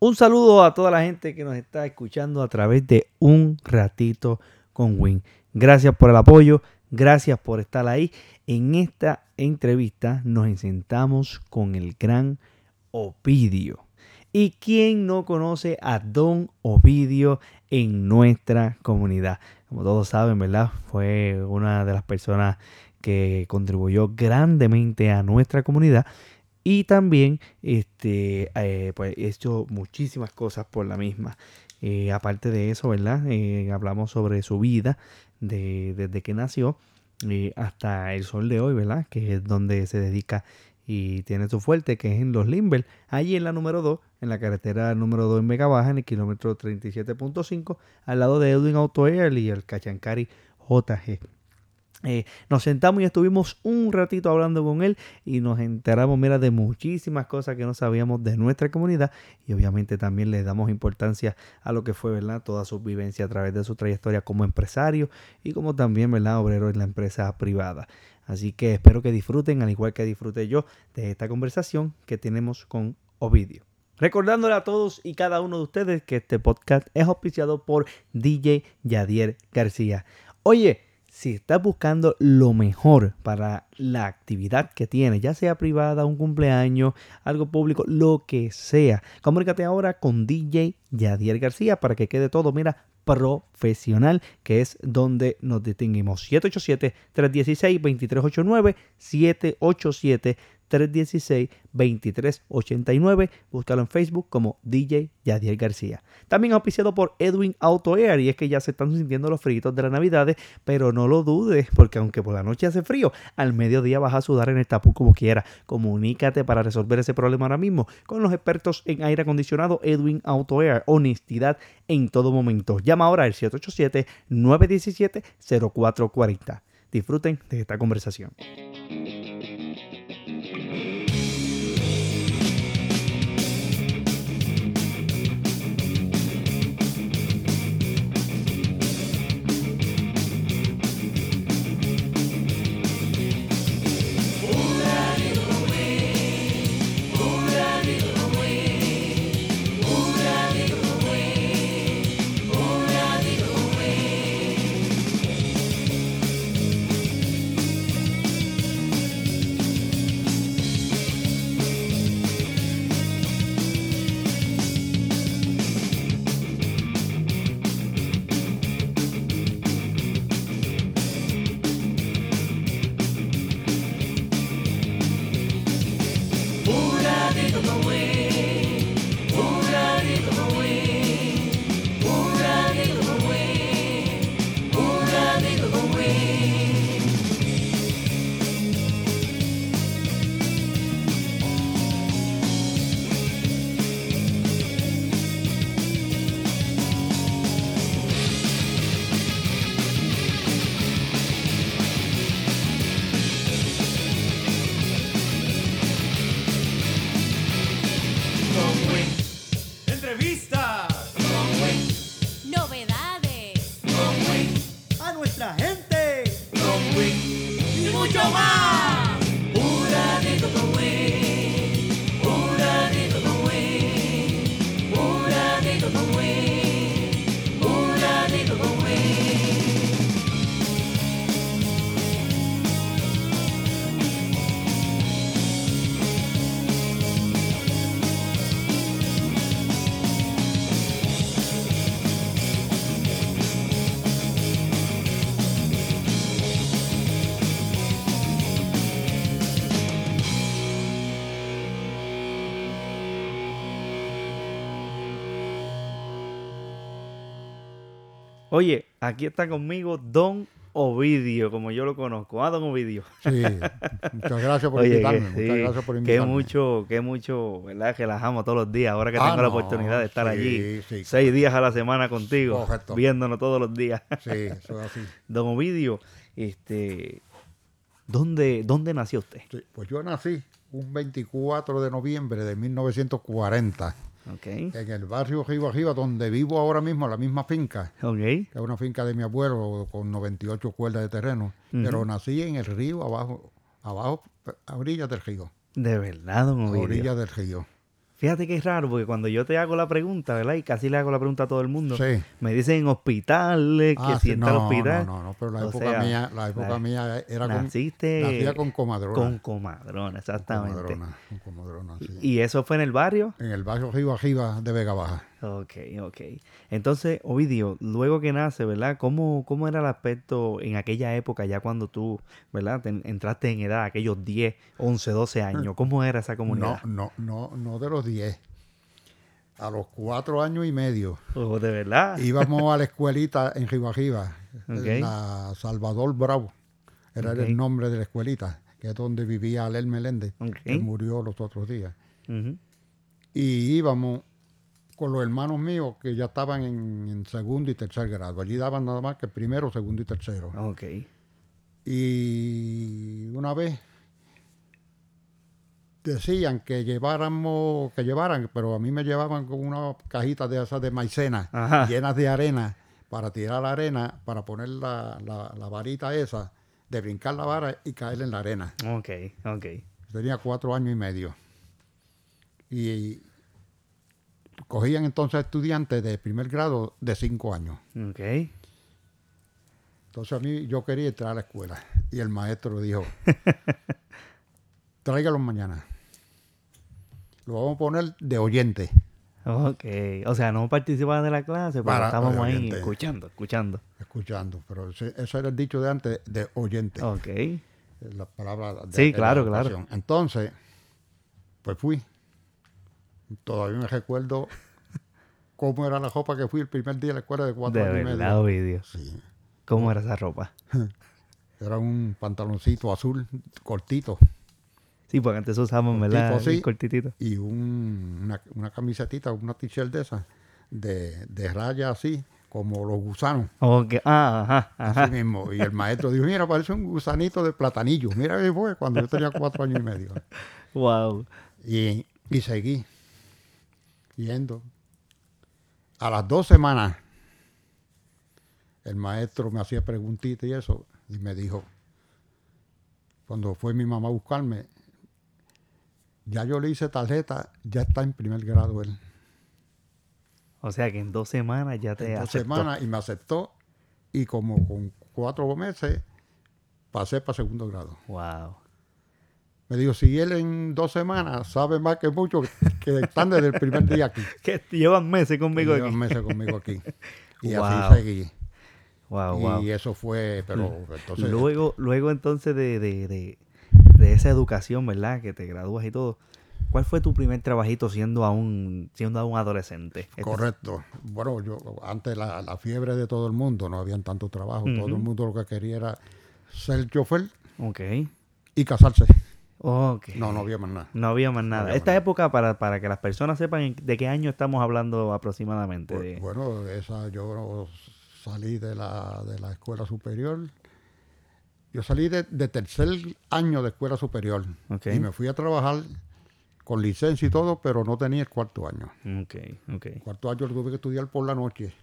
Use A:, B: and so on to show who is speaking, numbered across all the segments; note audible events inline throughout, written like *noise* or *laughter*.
A: Un saludo a toda la gente que nos está escuchando a través de Un Ratito con Win. Gracias por el apoyo, gracias por estar ahí. En esta entrevista nos sentamos con el gran Ovidio. ¿Y quién no conoce a Don Ovidio en nuestra comunidad? Como todos saben, ¿verdad? Fue una de las personas que contribuyó grandemente a nuestra comunidad y también este, eh, pues, he hecho muchísimas cosas por la misma. Eh, aparte de eso, ¿verdad? Eh, hablamos sobre su vida desde que nació hasta el sol de hoy, ¿verdad? Que es donde se dedica y tiene su fuerte, que es en los Limber, allí en la número 2, en la carretera número 2 en Vega Baja, en el kilómetro 37.5, al lado de Edwin Auto Air y el Cachancari JG. Eh, nos sentamos y estuvimos un ratito hablando con él y nos enteramos, mira, de muchísimas cosas que no sabíamos de nuestra comunidad y obviamente también le damos importancia a lo que fue, ¿verdad? Toda su vivencia a través de su trayectoria como empresario y como también, ¿verdad? Obrero en la empresa privada. Así que espero que disfruten, al igual que disfrute yo, de esta conversación que tenemos con Ovidio. Recordándole a todos y cada uno de ustedes que este podcast es auspiciado por DJ Yadier García. Oye, si estás buscando lo mejor para la actividad que tienes, ya sea privada, un cumpleaños, algo público, lo que sea, comunícate ahora con DJ Yadier García para que quede todo, mira, profesional, que es donde nos distinguimos. 787-316-2389, 787 316-2389. Búscalo en Facebook como DJ Yadier García. También auspiciado por Edwin Auto Air. Y es que ya se están sintiendo los fritos de las navidades, pero no lo dudes, porque aunque por la noche hace frío, al mediodía vas a sudar en el tapú como quiera. Comunícate para resolver ese problema ahora mismo con los expertos en aire acondicionado Edwin Auto Air. Honestidad en todo momento. Llama ahora al 787-917-0440. Disfruten de esta conversación. Oye, aquí está conmigo Don Ovidio, como yo lo conozco. Ah, Don Ovidio.
B: Sí, muchas gracias por *laughs* invitarme. muchas gracias por invitarme.
A: Qué mucho, qué mucho, ¿verdad? Relajamos todos los días. Ahora que ah, tengo la oportunidad de estar allí seis días a la semana contigo, viéndonos todos los días.
B: Sí, eso es así. *laughs*
A: Don Ovidio, este, ¿dónde, ¿dónde nació usted?
B: pues yo nací un 24 de noviembre de 1940 en el barrio Riva Riva, donde vivo ahora mismo, la misma finca.
A: Que
B: es una finca de mi abuelo con 98 cuerdas de terreno. Pero nací en el río, abajo, abajo, a orillas del río.
A: De verdad, don
B: A orillas del río.
A: Fíjate que es raro, porque cuando yo te hago la pregunta, ¿verdad? Y casi le hago la pregunta a todo el mundo, me dicen hospitales, que ah, si no, hospital.
B: No, no, no, pero la época mía, la época mía era naciste con, con comadrona.
A: Con comadrona, exactamente. Con comadrona,
B: con comadrona, sí.
A: ¿Y eso fue en el barrio?
B: En el barrio Riva Riva de Vega Baja.
A: Ok, ok. Entonces, Ovidio, luego que nace, ¿verdad? ¿Cómo, ¿Cómo era el aspecto en aquella época, ya cuando tú, ¿verdad? entraste en edad, aquellos 10, 11, 12 años. ¿Cómo era esa comunidad?
B: No, no, no, no de los 10. A los cuatro años y medio.
A: Oh, ¿De verdad?
B: Íbamos a la *laughs* escuelita en Ribajiba, okay. la Salvador Bravo. Era el nombre de la escuelita, que es donde vivía Alel Meléndez, que murió los otros días. Y íbamos con los hermanos míos que ya estaban en, segundo y tercer grado. Allí daban nada más que primero, segundo y tercero.
A: Ok.
B: Y una vez decían que lleváramos, que llevaran, pero a mí me llevaban con una cajita de esas de maicena llenas de arena para tirar la arena, para poner la, la, varita esa, de brincar la vara y caer en la arena.
A: Ok, ok.
B: Tenía cuatro años y medio. Y cogían entonces estudiantes de primer grado de cinco años.
A: Ok.
B: Entonces a mí yo quería entrar a la escuela y el maestro dijo, *laughs* tráigalos mañana. Lo vamos a poner de oyente.
A: Ok, o sea, no participaban de la clase, pero estábamos ahí escuchando, escuchando.
B: Escuchando, pero ese, era el dicho de antes, de oyente.
A: Ok.
B: La palabra
A: de, Sí, claro, claro.
B: Entonces, pues fui. Todavía me recuerdo cómo era la ropa que fui el primer día de la escuela de cuatro años y medio.
A: Sí. ¿Cómo era esa ropa? *laughs*
B: Era un pantaloncito azul cortito.
A: Sí, porque antes usábamos, ¿verdad? Sí, cortitito.
B: Y un, una, una, camisetita, una t-shirt de esa, de, de raya así, como los gusanos.
A: Okay. Ah, ajá, ajá.
B: Así mismo. Y el maestro dijo, mira, parece un gusanito de platanillo. Mira qué fue cuando yo tenía cuatro años y medio. *laughs*
A: Wow.
B: Y, y seguí yendo. A las dos semanas, el maestro me hacía preguntitas y eso, y me dijo, cuando fue mi mamá a buscarme, ya yo le hice tarjeta, ya está en primer grado él.
A: O sea que en dos semanas ya te en dos semanas
B: y me aceptó y como con cuatro meses pasé para segundo grado.
A: Wow.
B: Me dijo, si él en dos semanas sabe más que muchos que están desde el primer día aquí. *laughs*
A: que llevan meses conmigo
B: aquí. Llevan meses conmigo aquí. *laughs* Y así seguí.
A: Wow, wow.
B: Y eso fue, pero entonces...
A: Luego, luego entonces de, de, de, esa educación, ¿verdad? Que te gradúas y todo. ¿Cuál fue tu primer trabajito siendo aún, siendo aún adolescente?
B: Este Correcto. Bueno, yo antes la, la, fiebre de todo el mundo, no habían tanto trabajo. Todo el mundo lo que quería era ser chofer
A: Ok.
B: y casarse.
A: Okay.
B: No, no había más nada.
A: No había más nada. Esta época, para, para que las personas sepan de qué año estamos hablando aproximadamente.
B: Pues, bueno, esa yo salí de la, de la escuela superior. Yo salí de, tercer año de escuela superior. Y me fui a trabajar con licencia y todo, pero no tenía el cuarto año.
A: Okay, okay.
B: cuarto año lo tuve que estudiar por la noche,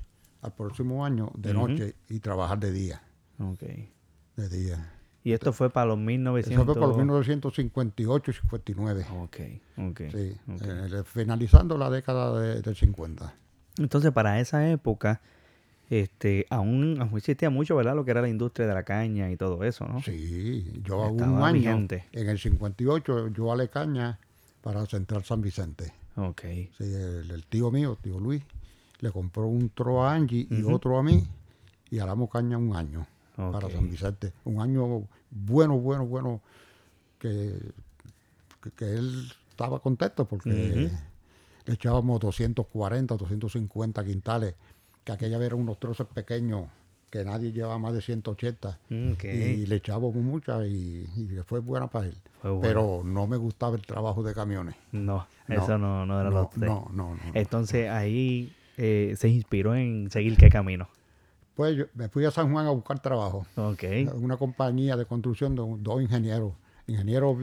B: al próximo año de noche y trabajar de día.
A: Okay.
B: De día.
A: Y esto fue para los 1900...
B: Eso fue para los 1958 y 59.
A: Ok, ok.
B: Sí, eh, finalizando la década de, del 50.
A: Entonces, para esa época, este, aún, existía mucho, ¿verdad? Lo que era la industria de la caña y todo eso, ¿no?
B: Sí, yo hago un año, en el 58, yo ale caña para Central San Vicente.
A: Ok.
B: Sí, el, tío mío, tío Luis, le compró un tro a Angie y otro a mí y alamos caña un año para San Vicente. Un año bueno, bueno, bueno, que, que, él estaba contento porque le echábamos 240, 250 quintales, que aquella vez eran unos trozos pequeños que nadie llevaba más de 180 y le echábamos muchas y, fue buena para él. Pero no me gustaba el trabajo de camiones.
A: No, eso no, no era lo
B: que no, no, no,
A: Entonces ahí eh, se inspiró en seguir qué camino.
B: Me fui a San Juan a buscar trabajo. Una compañía de construcción de dos ingenieros, ingeniero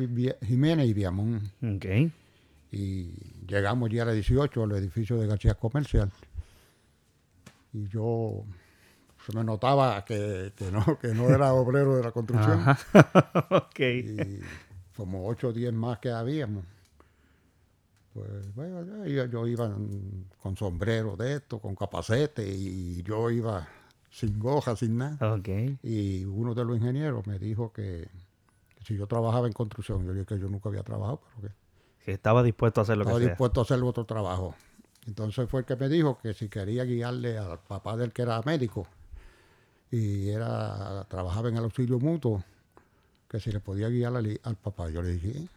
B: Jiménez y Viamón. Y llegamos ya a la 18, al edificio de García Comercial. Y yo se me notaba que, no, que no era obrero de la construcción. *laughs* Y como 8 o 10 más que habíamos. pues bueno, yo, yo iba con sombrero de esto, con capacete, y yo iba sin goja, sin nada.
A: Ok.
B: Y uno de los ingenieros me dijo que, que si yo trabajaba en construcción, yo dije que yo nunca había trabajado, pero que
A: Que estaba dispuesto a hacer lo
B: estaba
A: que sea.
B: dispuesto a hacer otro trabajo. Entonces fue el que me dijo que si quería guiarle al papá del que era médico y era trabajaba en el auxilio mutuo, que si le podía guiar al, al papá. Yo le dije,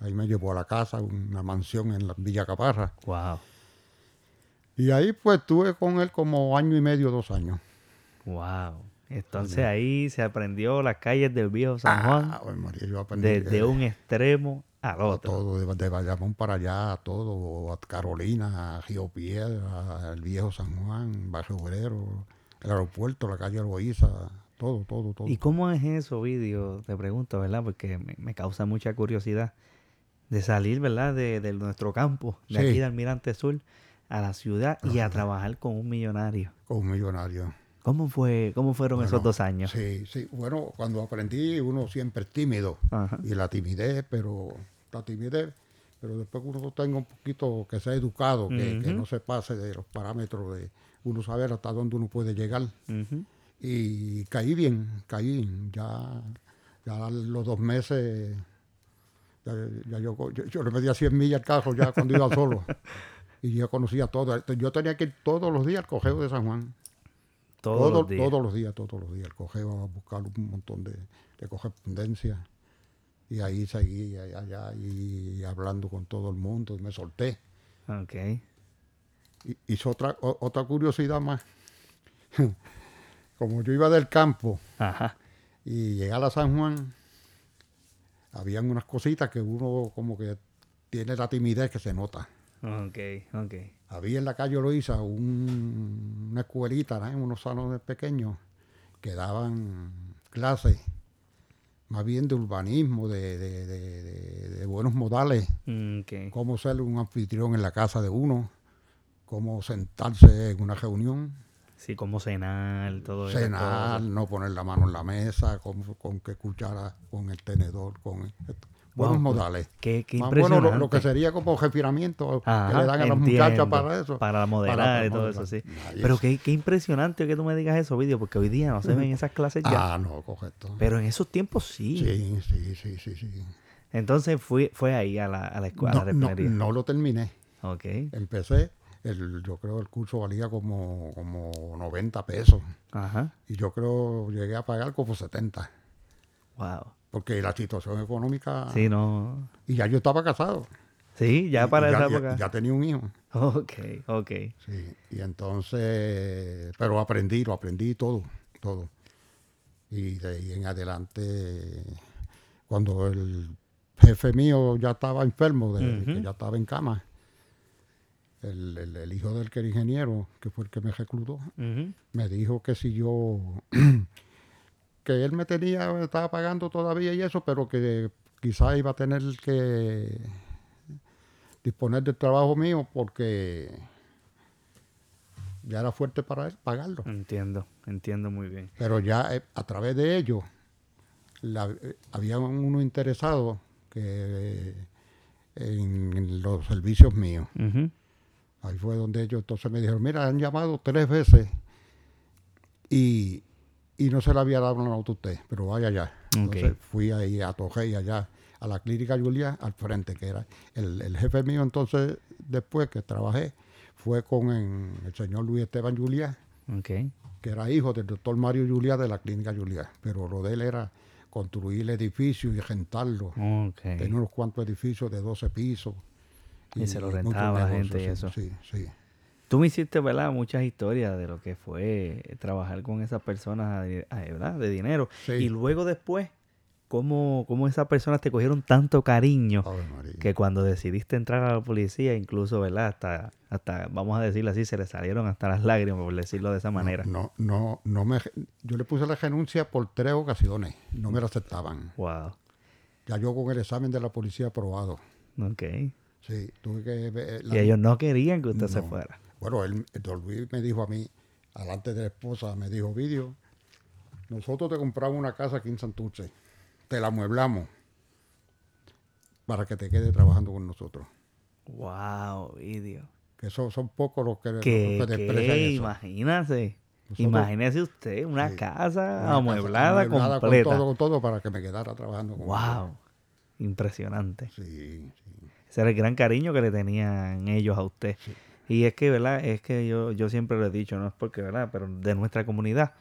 B: ahí me llevó a la casa, una mansión en la Villa Caparra.
A: Wow.
B: Y ahí pues estuve con él como año y medio, dos años.
A: Wow. Entonces ahí se aprendió las calles del viejo San Juan
B: Ah, Ave María, yo aprendí
A: desde
B: eh,
A: un extremo al otro.
B: todo, de, de Bayamón para allá, a todo, a Carolina, a Río Piedra, al viejo San Juan, Barrio Obrero, el aeropuerto, la calle Loíza, todo, todo, todo.
A: ¿Y cómo es eso, vídeo? Te pregunto, ¿verdad? Porque me, me causa mucha curiosidad de salir, ¿verdad? De, de nuestro campo, de
B: Sí.
A: aquí de Almirante Sur, a la ciudad y a trabajar con un millonario.
B: Con un millonario.
A: ¿Cómo fue, cómo fueron
B: Bueno,
A: esos dos años?
B: Sí, sí. Bueno, cuando aprendí, uno siempre es tímido.
A: Ajá.
B: Y la timidez, pero la timidez, pero después que uno tenga un poquito, que sea educado, que, no se pase de los parámetros de uno saber hasta dónde uno puede llegar. Y caí bien, caí. Ya, ya los dos meses, ya, ya yo, yo, yo le medía 100 millas al carro ya cuando iba solo. *laughs* Y ya conocía todo. Yo tenía que ir todos los días al cogeo de San Juan.
A: Todos
B: Todo-
A: los días.
B: todos los días, todos los días. El cogeo a buscar un montón de, de correspondencia. Y ahí seguí allá, allá y hablando con todo el mundo. Y me solté.
A: Ok.
B: Y, hizo otra, o- otra curiosidad más. *laughs* Como yo iba del campo
A: Ajá.
B: y llegué a la San Juan, habían unas cositas que uno como que tiene la timidez que se nota.
A: Ok, ok.
B: Había en la calle Loíza un- una escuelita, ¿no? en unos salones pequeños, que daban clases, más bien de urbanismo, de, de- de- buenos modales,
A: Ok.
B: cómo ser un anfitrión en la casa de uno, cómo sentarse en una reunión,
A: Sí, cómo cenar, todo eso.
B: cenar, no poner la mano en la mesa, con, con qué cuchara, con el tenedor, con esto.
A: Wow,
B: buenos
A: pues,
B: modales.
A: Qué, qué
B: Más bueno,
A: impresionante.
B: lo, lo que sería como respiramiento que le dan a las
A: entiendo.
B: muchachas para eso.
A: Para modelar
B: Para
A: y todo
B: modelar.
A: eso, sí. Pero qué, qué impresionante que tú me digas eso, vídeo, porque hoy día no se ven esas clases ya.
B: Ah, no, correcto.
A: Pero en esos tiempos sí.
B: Sí, sí, sí, sí, sí.
A: Entonces fui, fue ahí a la, a la escuela, a la
B: No, no,
A: refinería.
B: no lo terminé.
A: Ok.
B: Empecé, el, yo creo el curso valía como, como 90 pesos.
A: Ajá.
B: Y yo creo llegué a pagar como 70.
A: Wow.
B: Porque la situación económica...
A: Sí, no.
B: Y ya yo estaba casado.
A: Sí, ya para
B: y
A: esa
B: ya,
A: época.
B: ya tenía un hijo.
A: Ok, ok.
B: Sí, y entonces, pero aprendí, lo aprendí todo, todo. Y de ahí en adelante, cuando el jefe mío ya estaba enfermo, de, que ya estaba en cama, el, el- el hijo del que era ingeniero, que fue el que me reclutó, me dijo que si yo, *clears throat* que él me tenía, me estaba pagando todavía y eso, pero que quizá iba a tener que disponer del trabajo mío porque ya era fuerte para él pagarlo.
A: Entiendo, entiendo muy bien.
B: Pero ya eh, a través de ello, la- eh, había uno interesado que en, en los servicios míos. Ahí fue donde ellos entonces me dijeron, mira, han llamado tres veces y, y no se le había dado una nota a usted, pero vaya allá. Entonces fui ahí a Tojei allá a la clínica Julia al frente, que era el, el jefe mío entonces, después que trabajé, fue con en- el señor Luis Esteban Julia, que era hijo del doctor Mario Julia de la clínica Julia, pero lo de él era construir el edificio y rentarlo.
A: Ok.
B: Tenía unos cuantos edificios de 12 pisos.
A: Y se lo rentaba a la gente y eso.
B: Sí, sí.
A: Tú me hiciste, ¿verdad? Muchas historias de lo que fue trabajar con esas personas, eh, ¿verdad? De dinero.
B: Sí.
A: Y luego después, ¿cómo, cómo esas personas te cogieron tanto cariño que cuando decidiste entrar a la policía, incluso, ¿verdad? Hasta, hasta, vamos a decirlo así, se le salieron hasta las lágrimas, por decirlo de esa manera.
B: No, no, no me, yo le puse la renuncia por tres ocasiones. No me la aceptaban.
A: Wow.
B: Ya yo con el examen de la policía aprobado.
A: Ok.
B: Sí, tuve que ver la-
A: Y ellos no querían que usted se fuera.
B: Bueno, él, don Luis me dijo a mí, alante de la esposa, me dijo, Vidio, nosotros te compramos una casa aquí en Santurce, te la amueblamos para que te quedes trabajando con nosotros.
A: Wow, video.
B: Que son, son pocos los que,
A: Que,
B: los que desprecian eso.
A: imagínate.
B: Nosotros-
A: Imagínese usted una
B: Sí,
A: casa
B: Una
A: amueblada,
B: casa amueblada
A: completa.
B: Con todo, con todo para que me quedara trabajando con
A: wow. Impresionante.
B: Sí, sí.
A: Ese era el gran cariño que le tenían ellos a usted.
B: Sí.
A: Y es que, ¿verdad? Es que yo, yo siempre lo he dicho, no es porque, ¿verdad? Pero de nuestra comunidad.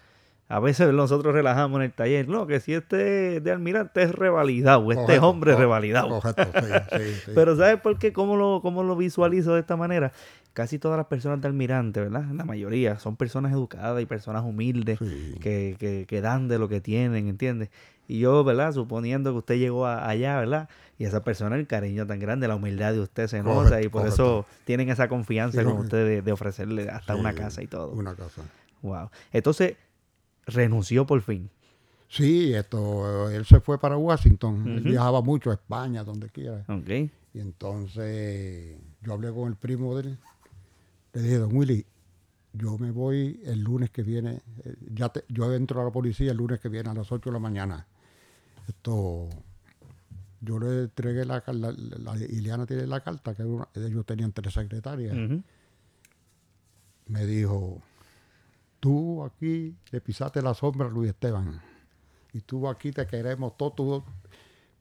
A: A veces nosotros relajamos en el taller. No, que si este de almirante es revalidado, este hombre es revalidado.
B: Correcto, sí, sí, *laughs* sí.
A: Pero ¿sabes por qué? ¿Cómo lo, ¿Cómo lo visualizo de esta manera? Casi todas las personas de almirante, ¿verdad? La mayoría son personas educadas y personas humildes que, que, que dan de lo que tienen, ¿entiendes? Y yo, ¿verdad? Suponiendo que usted llegó a- allá, ¿verdad? Y esa persona, el cariño tan grande, la humildad de usted se nota
B: Correcto,
A: y por
B: correcto.
A: eso tienen esa confianza
B: Sí,
A: con usted de, de ofrecerle hasta una casa y todo.
B: Una casa.
A: Wow. Entonces, renunció por fin.
B: Sí, esto, él se fue para Washington. Él viajaba mucho a España, donde quiera.
A: Ok.
B: Y entonces yo hablé con el primo de él. Le dije, don Willy, yo me voy el lunes que viene. eh, Ya te- yo entro a la policía el lunes que viene a las 8 de la mañana. Esto, yo le entregué la carta, Ileana tiene la carta, que una- ellos tenían tres secretarias. Me dijo, tú aquí le pisaste la sombra a Luis Esteban. Y tú aquí te queremos todo,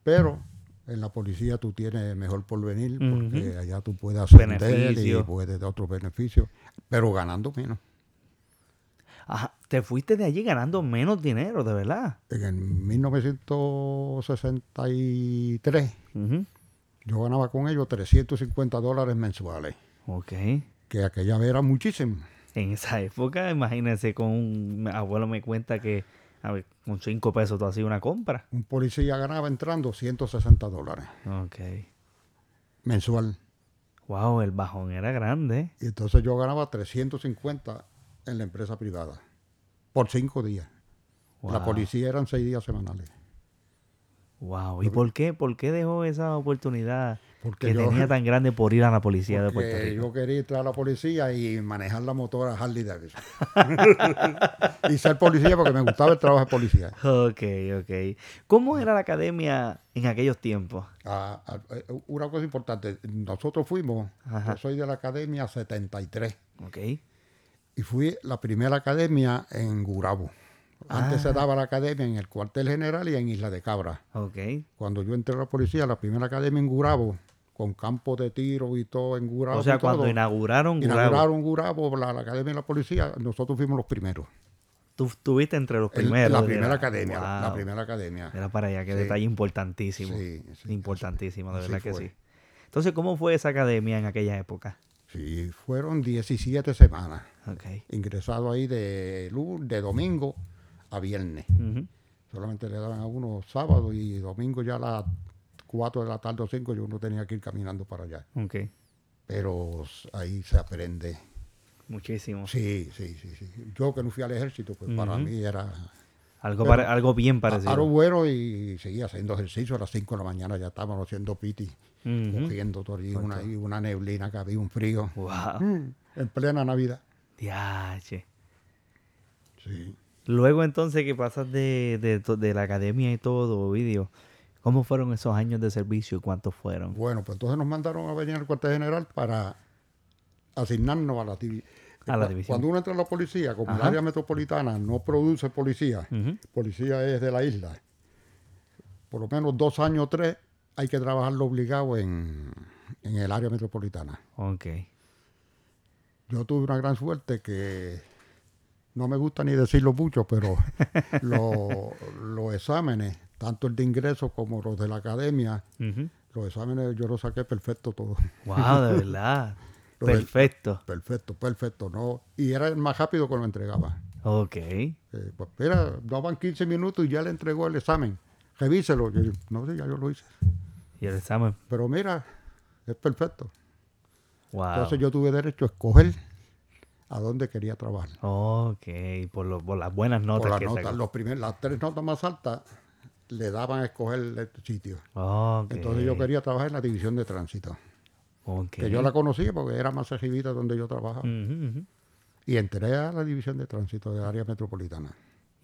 B: pero en la policía tú tienes mejor porvenir porque allá tú puedes ascender
A: Beneficio.
B: y puedes de otros beneficios, pero ganando menos.
A: Ajá. Te fuiste de allí ganando menos dinero, de verdad.
B: En el 1963
A: Ujú.
B: yo ganaba con ellos 350 dólares mensuales,
A: Ok.
B: que aquella vez era muchísimo.
A: En esa época, imagínense, con un abuelo me cuenta que a ver, con cinco pesos tú hacías una compra.
B: Un policía ganaba entrando 160 dólares
A: Ok.
B: mensual.
A: Wow, el bajón era grande.
B: Y entonces yo ganaba 350 en la empresa privada por cinco días. La policía eran seis días semanales.
A: Wow. ¿Y por qué? ¿Por qué dejó esa oportunidad
B: Porque
A: que
B: yo-
A: tenía tan grande por ir a la policía de Puerto
B: Porque
A: Rico?
B: yo quería entrar a la policía y manejar la motora Harley Davidson. *laughs* y ser policía porque me gustaba el trabajo de policía.
A: Ok, ok. ¿Cómo era la academia en aquellos tiempos?
B: Ah, ah, eh, una cosa importante, nosotros fuimos,
A: Ajá.
B: yo soy de la academia 73
A: Ok.
B: Y fui la primera academia en Gurabo. Antes
A: Ah.
B: se daba la academia en el cuartel general y en Isla de Cabra.
A: Ok.
B: Cuando yo entré a la policía, la primera academia en Gurabo, con campos de tiro y todo en Gurabo.
A: O sea,
B: todo,
A: cuando inauguraron Gurabo,
B: inauguraron Gurabo, la, la academia de la policía, nosotros fuimos los primeros.
A: tú estuviste entre los
B: El-
A: primeros.
B: la
A: de
B: primera academia,
A: Wow.
B: la primera academia.
A: Era para allá, qué
B: Sí.
A: detalle importantísimo.
B: Sí, sí,
A: importantísimo, de verdad que
B: fue.
A: sí. Entonces, ¿cómo fue esa academia en aquella época?
B: Sí, fueron 17 semanas. Ingresado ahí de, lu- de domingo a viernes. Solamente le daban a uno sábado y domingo ya a las 4 de la tarde o 5 yo no tenía que ir caminando para allá. Pero ahí se aprende.
A: Muchísimo.
B: Sí, sí, sí, sí. Yo que no fui al ejército, pues para mí era
A: Algo, pare- algo bien parecido.
B: algo bueno y seguía haciendo ejercicio. A las 5 de la mañana ya estábamos haciendo piti,
A: Ujú.
B: cogiendo todo y una, y una neblina que había, un frío.
A: Wow.
B: Mm, en plena Navidad.
A: Diache.
B: Sí.
A: Luego entonces que pasas de, de, la academia y todo, vídeo, ¿cómo fueron esos años de servicio y cuántos fueron?
B: Bueno, pues entonces nos mandaron a venir al cuartel general para asignarnos a la,
A: A división.
B: Cuando uno entra a la policía, como el área metropolitana no produce policía, policía es de la isla, por lo menos dos años o tres hay que trabajarlo obligado en, en el área metropolitana.
A: Ok.
B: Yo tuve una gran suerte que no me gusta ni decirlo mucho, pero *laughs* lo- los exámenes, tanto el de ingreso como los de la academia, los exámenes yo los saqué perfecto todo.
A: Wow, de *laughs* verdad. Perfecto.
B: Perfecto, perfecto. No, y era el más rápido que lo entregaba.
A: Ok.
B: Eh, pues mira, daban 15 minutos y ya le entregó el examen. Revíselo. Yo, no sé, ya yo lo hice.
A: Y el examen.
B: Pero mira, es perfecto.
A: Wow.
B: Entonces yo tuve derecho a escoger a dónde quería trabajar.
A: Ok, por, lo- por las buenas notas
B: Por las
A: que
B: notas, los primer- las tres notas más altas le daban a escoger el sitio. Entonces yo quería trabajar en la división de tránsito. Que yo la conocía porque era más recibida donde yo trabajaba. Y entré a la división de tránsito del área metropolitana.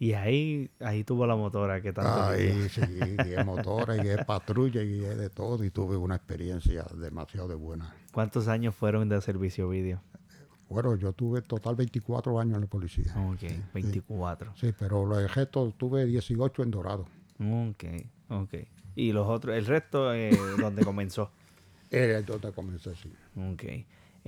A: Y ahí, ahí tuvo la motora que tanto.
B: Ahí sí, guié motora, guié patrulla, guié de todo y tuve una experiencia demasiado de buena.
A: ¿Cuántos años fueron de servicio vídeo?
B: Bueno, yo tuve total 24 años en la policía.
A: Ok, 24.
B: Sí, pero los gestos tuve 18 en Dorado.
A: Ok, ok. ¿Y los otros, el resto, eh, donde comenzó?
B: Era donde comencé, sí.
A: Ok.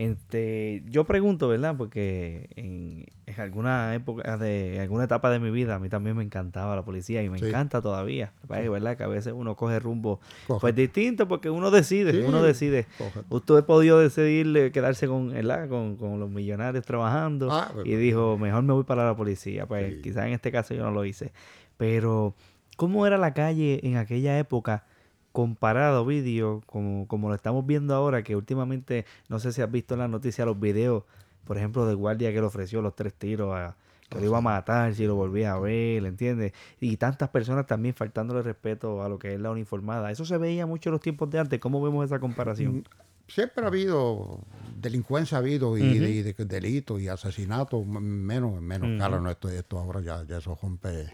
A: Este, yo pregunto, ¿verdad? Porque en, alguna época de alguna etapa de mi vida a mí también me encantaba la policía y me encanta todavía, ¿verdad? Que a veces uno coge rumbo pues distinto porque uno decide, uno decide. Usted ha podido decidir quedarse con, Con, con los millonarios trabajando ah, y dijo, mejor me voy para la policía. Pues quizás en este caso yo no lo hice. Pero, ¿cómo era la calle en aquella época? Comparado vídeo como, como lo estamos viendo ahora, que últimamente, no sé si has visto en la noticia los videos, por ejemplo, de guardia que le ofreció los tres tiros a que lo iba a matar si lo volvía a ver, ¿entiendes? Y tantas personas también faltándole respeto a lo que es la uniformada. Eso se veía mucho en los tiempos de antes. ¿Cómo vemos esa comparación? Mm,
B: siempre ha habido delincuencia, ha habido y, de, delitos y asesinatos, menos, menos claro, no, esto, esto ahora ya, ya eso rompe.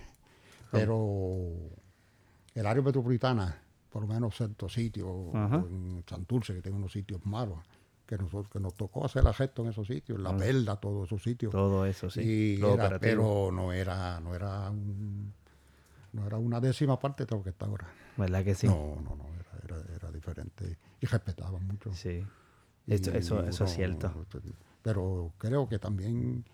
B: Pero el área metropolitana por lo menos ciertos sitios, en Santurce, que tiene unos sitios malos, que nosotros que nos tocó hacer la gesta en esos sitios, la perla, todos esos sitios.
A: Todo eso, sí.
B: pero no era, no era no era una décima parte de lo que está ahora.
A: ¿Verdad que sí?
B: No, no, no, era, era, diferente. Y respetaban mucho.
A: Sí. eso, eso, eso es cierto.
B: Pero creo que también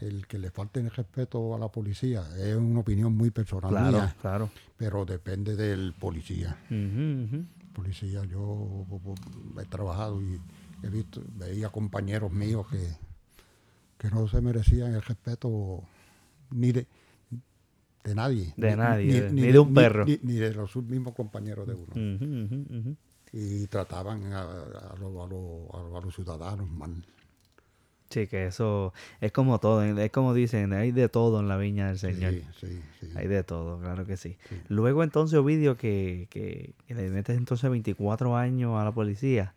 B: el que le falte el respeto a la policía es una opinión muy personal
A: claro, claro.
B: pero depende del policía. Policía, yo he trabajado y he visto, veía compañeros míos que, que no se merecían el respeto ni de, de nadie.
A: De nadie, ni, de un perro.
B: Ni, de los mismos compañeros de uno. Y trataban a, a, los ciudadanos mal.
A: Sí, que eso es como todo, es como dicen, hay de todo en la viña del Señor.
B: Sí, sí, sí.
A: Hay de todo, claro que sí. Luego entonces, Ovidio, que, que, le metes entonces 24 años a la policía,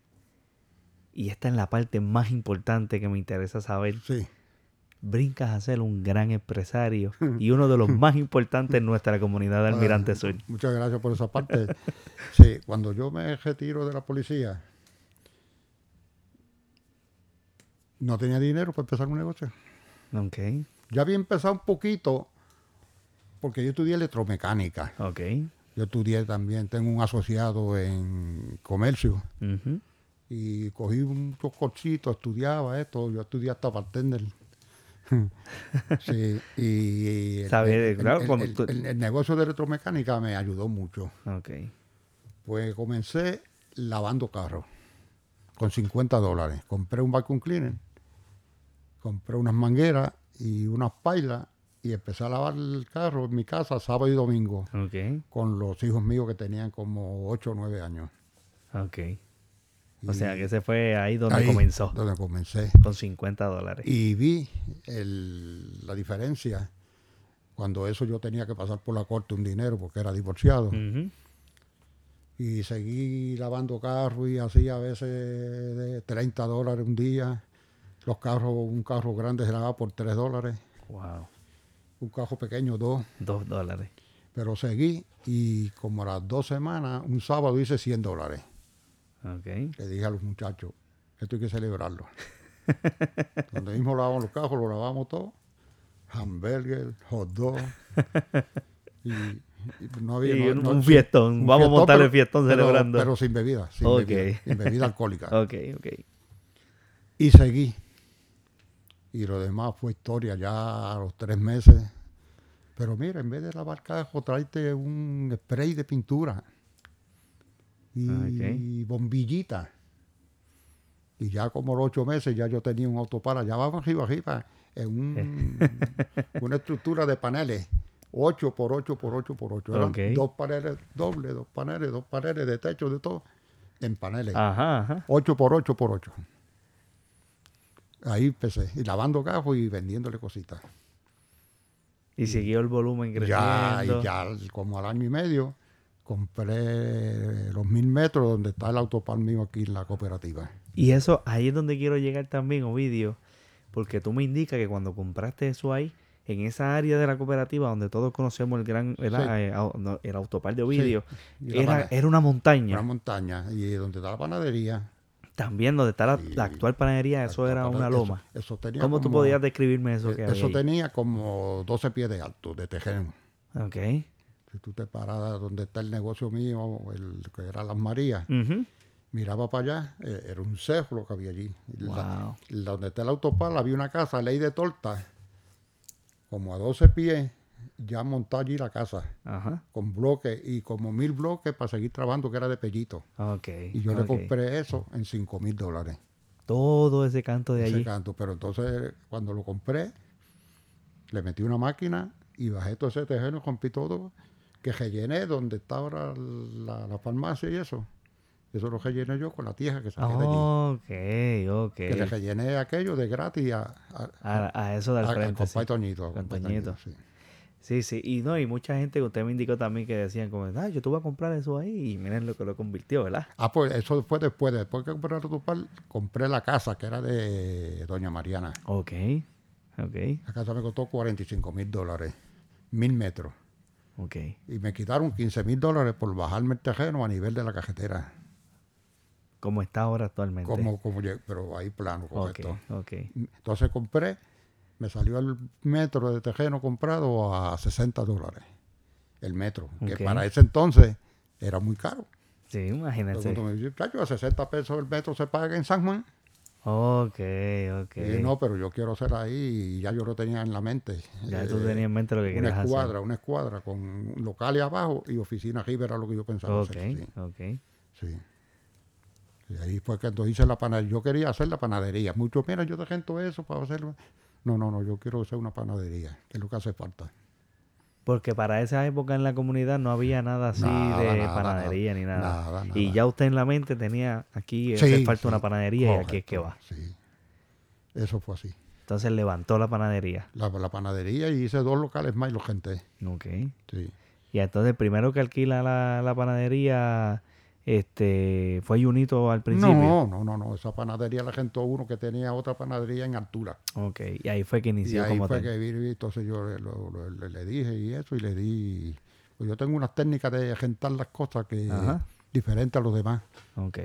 A: y esta es la parte más importante que me interesa saber.
B: Sí.
A: Brincas a ser un gran empresario *laughs* y uno de los más importantes en nuestra comunidad de Almirante Sur.
B: Muchas gracias por esa parte. *laughs* sí, cuando yo me retiro de la policía, no tenía dinero para empezar un negocio.
A: Ok.
B: Ya había empezado un poquito porque yo estudié electromecánica.
A: Ok.
B: Yo estudié también, tengo un asociado en comercio. Y cogí muchos corchitos, estudiaba esto. Yo estudié hasta bartender. *laughs* sí, y el, el, negocio de electromecánica me ayudó mucho.
A: Ok.
B: Pues comencé lavando carros con 50 dólares. Compré un vacuum cleaner compré unas mangueras y unas pailas y empecé a lavar el carro en mi casa sábado y domingo. Con los hijos míos que tenían como 8 o 9 años.
A: Ok. o sea que ese fue ahí donde comenzó.
B: Donde comencé.
A: Con 50 dólares.
B: Y vi la diferencia. Cuando eso yo tenía que pasar por la corte un dinero porque era divorciado. Y seguí lavando carros y hacía a veces de 30 dólares un día. Los carros, un carro grande se daba por 3 dólares.
A: Wow.
B: Un carro pequeño, 2.
A: 2 dólares.
B: Pero seguí y como a las dos semanas, un sábado hice 100 dólares.
A: Ok.
B: Le dije a los muchachos, esto hay que celebrarlo. *laughs* Donde mismo lavamos los carros, lo lavamos todo. Hamburger, hot dog. *laughs* y, no había...
A: un, fiestón. Vamos a montar el fiestón celebrando.
B: Pero sin bebida, sin, bebida, sin bebida *laughs* alcohólica.
A: ok, ok.
B: Y seguí y lo demás fue historia ya a los tres meses. Pero mira, en vez de lavar cajo, tráete un spray de pintura y, bombillita. Y ya como los ocho meses ya yo tenía un autopara, ya vamos arriba, arriba, en un, *laughs* una estructura de paneles. 8 por 8 por 8 por 8. Eran dos paneles dobles, dos paneles, dos paneles de techo, de todo, en paneles.
A: Ajá,
B: 8 por 8 por 8. Ahí empecé, y lavando cajos y vendiéndole cositas.
A: Y siguió el volumen creciendo.
B: Ya, y ya como al año y medio compré los mil metros donde está el autopar mío aquí en la cooperativa.
A: Y eso, ahí es donde quiero llegar también, Ovidio, porque tú me indicas que cuando compraste eso ahí, en esa área de la cooperativa donde todos conocemos el gran eh, el autopar de Ovidio, era, era una montaña.
B: Una montaña, y donde está la panadería.
A: También donde está la, actual panadería, eso era una loma.
B: Eso, tenía
A: ¿Cómo tú podías describirme eso? Que
B: eso tenía como 12 pies de alto, de tejeno.
A: Ok.
B: Si tú te paras donde está el negocio mío, el que era Las Marías, miraba para allá, eh, era un cejo lo que había allí.
A: Wow.
B: donde está el autopar, había una casa, ley de torta, como a 12 pies, ya montó allí la casa, con bloques y como mil bloques para seguir trabajando, que era de pellito.
A: Okay,
B: y yo le compré eso en 5 mil dólares.
A: Todo ese canto de allí.
B: Ese canto, pero entonces cuando lo compré, le metí una máquina y bajé todo ese terreno, rompí todo, que rellené donde está ahora la, farmacia y eso. Eso lo rellené yo con la tierra que saqué
A: de
B: allí.
A: Ok, ok.
B: Que le rellené aquello de gratis a,
A: a, eso del frente.
B: Con Toñito.
A: sí. Sí, sí, y no, y mucha gente que usted me indicó también que decían como, ah, yo te voy a comprar eso ahí y miren lo que lo convirtió, ¿verdad?
B: Ah, pues eso fue después, después que compré par, compré la casa que era de Doña Mariana.
A: Ok, ok.
B: La casa me costó 45 mil dólares, mil metros.
A: Ok.
B: Y me quitaron 15 mil dólares por bajarme el terreno a nivel de la cajetera.
A: Como está ahora actualmente.
B: Como, como pero ahí plano,
A: correcto. Ok,
B: Entonces compré me salió el metro de tejeno comprado a 60 dólares. El metro, que para ese entonces era muy caro.
A: Sí, imagínate.
B: Me dice, a 60 pesos el metro se paga en San Juan.
A: Ok, ok.
B: Y no, pero yo quiero ser ahí y ya yo lo tenía en la mente.
A: Ya tú tenías en mente lo que querías
B: Una escuadra, una escuadra con locales abajo y oficina arriba era lo que yo pensaba
A: Ok,
B: hacer.
A: ok.
B: Sí. Y ahí fue que entonces hice la panadería. Yo quería hacer la panadería. Mucho, mira, yo te todo eso para hacerlo. No, no, no, yo quiero hacer una panadería, que es lo que hace falta.
A: Porque para esa época en la comunidad no había nada así de panadería ni nada. Y ya usted en la mente tenía, aquí hace falta una panadería y aquí es que va.
B: Sí, eso fue así.
A: Entonces levantó la panadería.
B: La, panadería y hice dos locales más y lo gente.
A: Ok.
B: Sí.
A: Y entonces primero que alquila la, la panadería este, ¿Fue Junito al principio?
B: No, no, no, no. Esa panadería la gente uno que tenía otra panadería en altura.
A: Ok, y ahí fue que inició
B: y ahí fue que vi, entonces yo le, dije y eso, y le di... Pues yo tengo unas técnicas de agentar las cosas que diferentes a los demás.
A: Ok.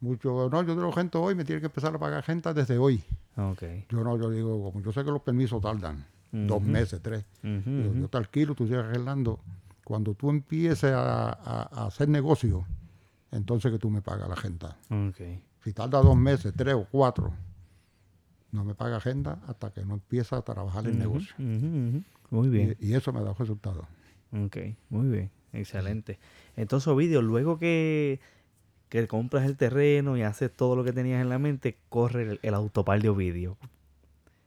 B: Mucho, no, yo tengo gente hoy, me tiene que empezar a pagar gente desde hoy.
A: Ok.
B: Yo no, yo digo, como yo sé que los permisos tardan dos meses, tres. yo, te alquilo, tú sigues arreglando. Cuando tú empieces a, a hacer negocio, entonces que tú me pagas la agenda. Si tarda dos meses, tres o cuatro, no me paga agenda hasta que no empieza a trabajar el negocio.
A: Muy bien.
B: Y, eso me da resultados.
A: Ok, muy bien, excelente. Entonces, Ovidio, luego que, que compras el terreno y haces todo lo que tenías en la mente, corre el, el autopar de Ovidio.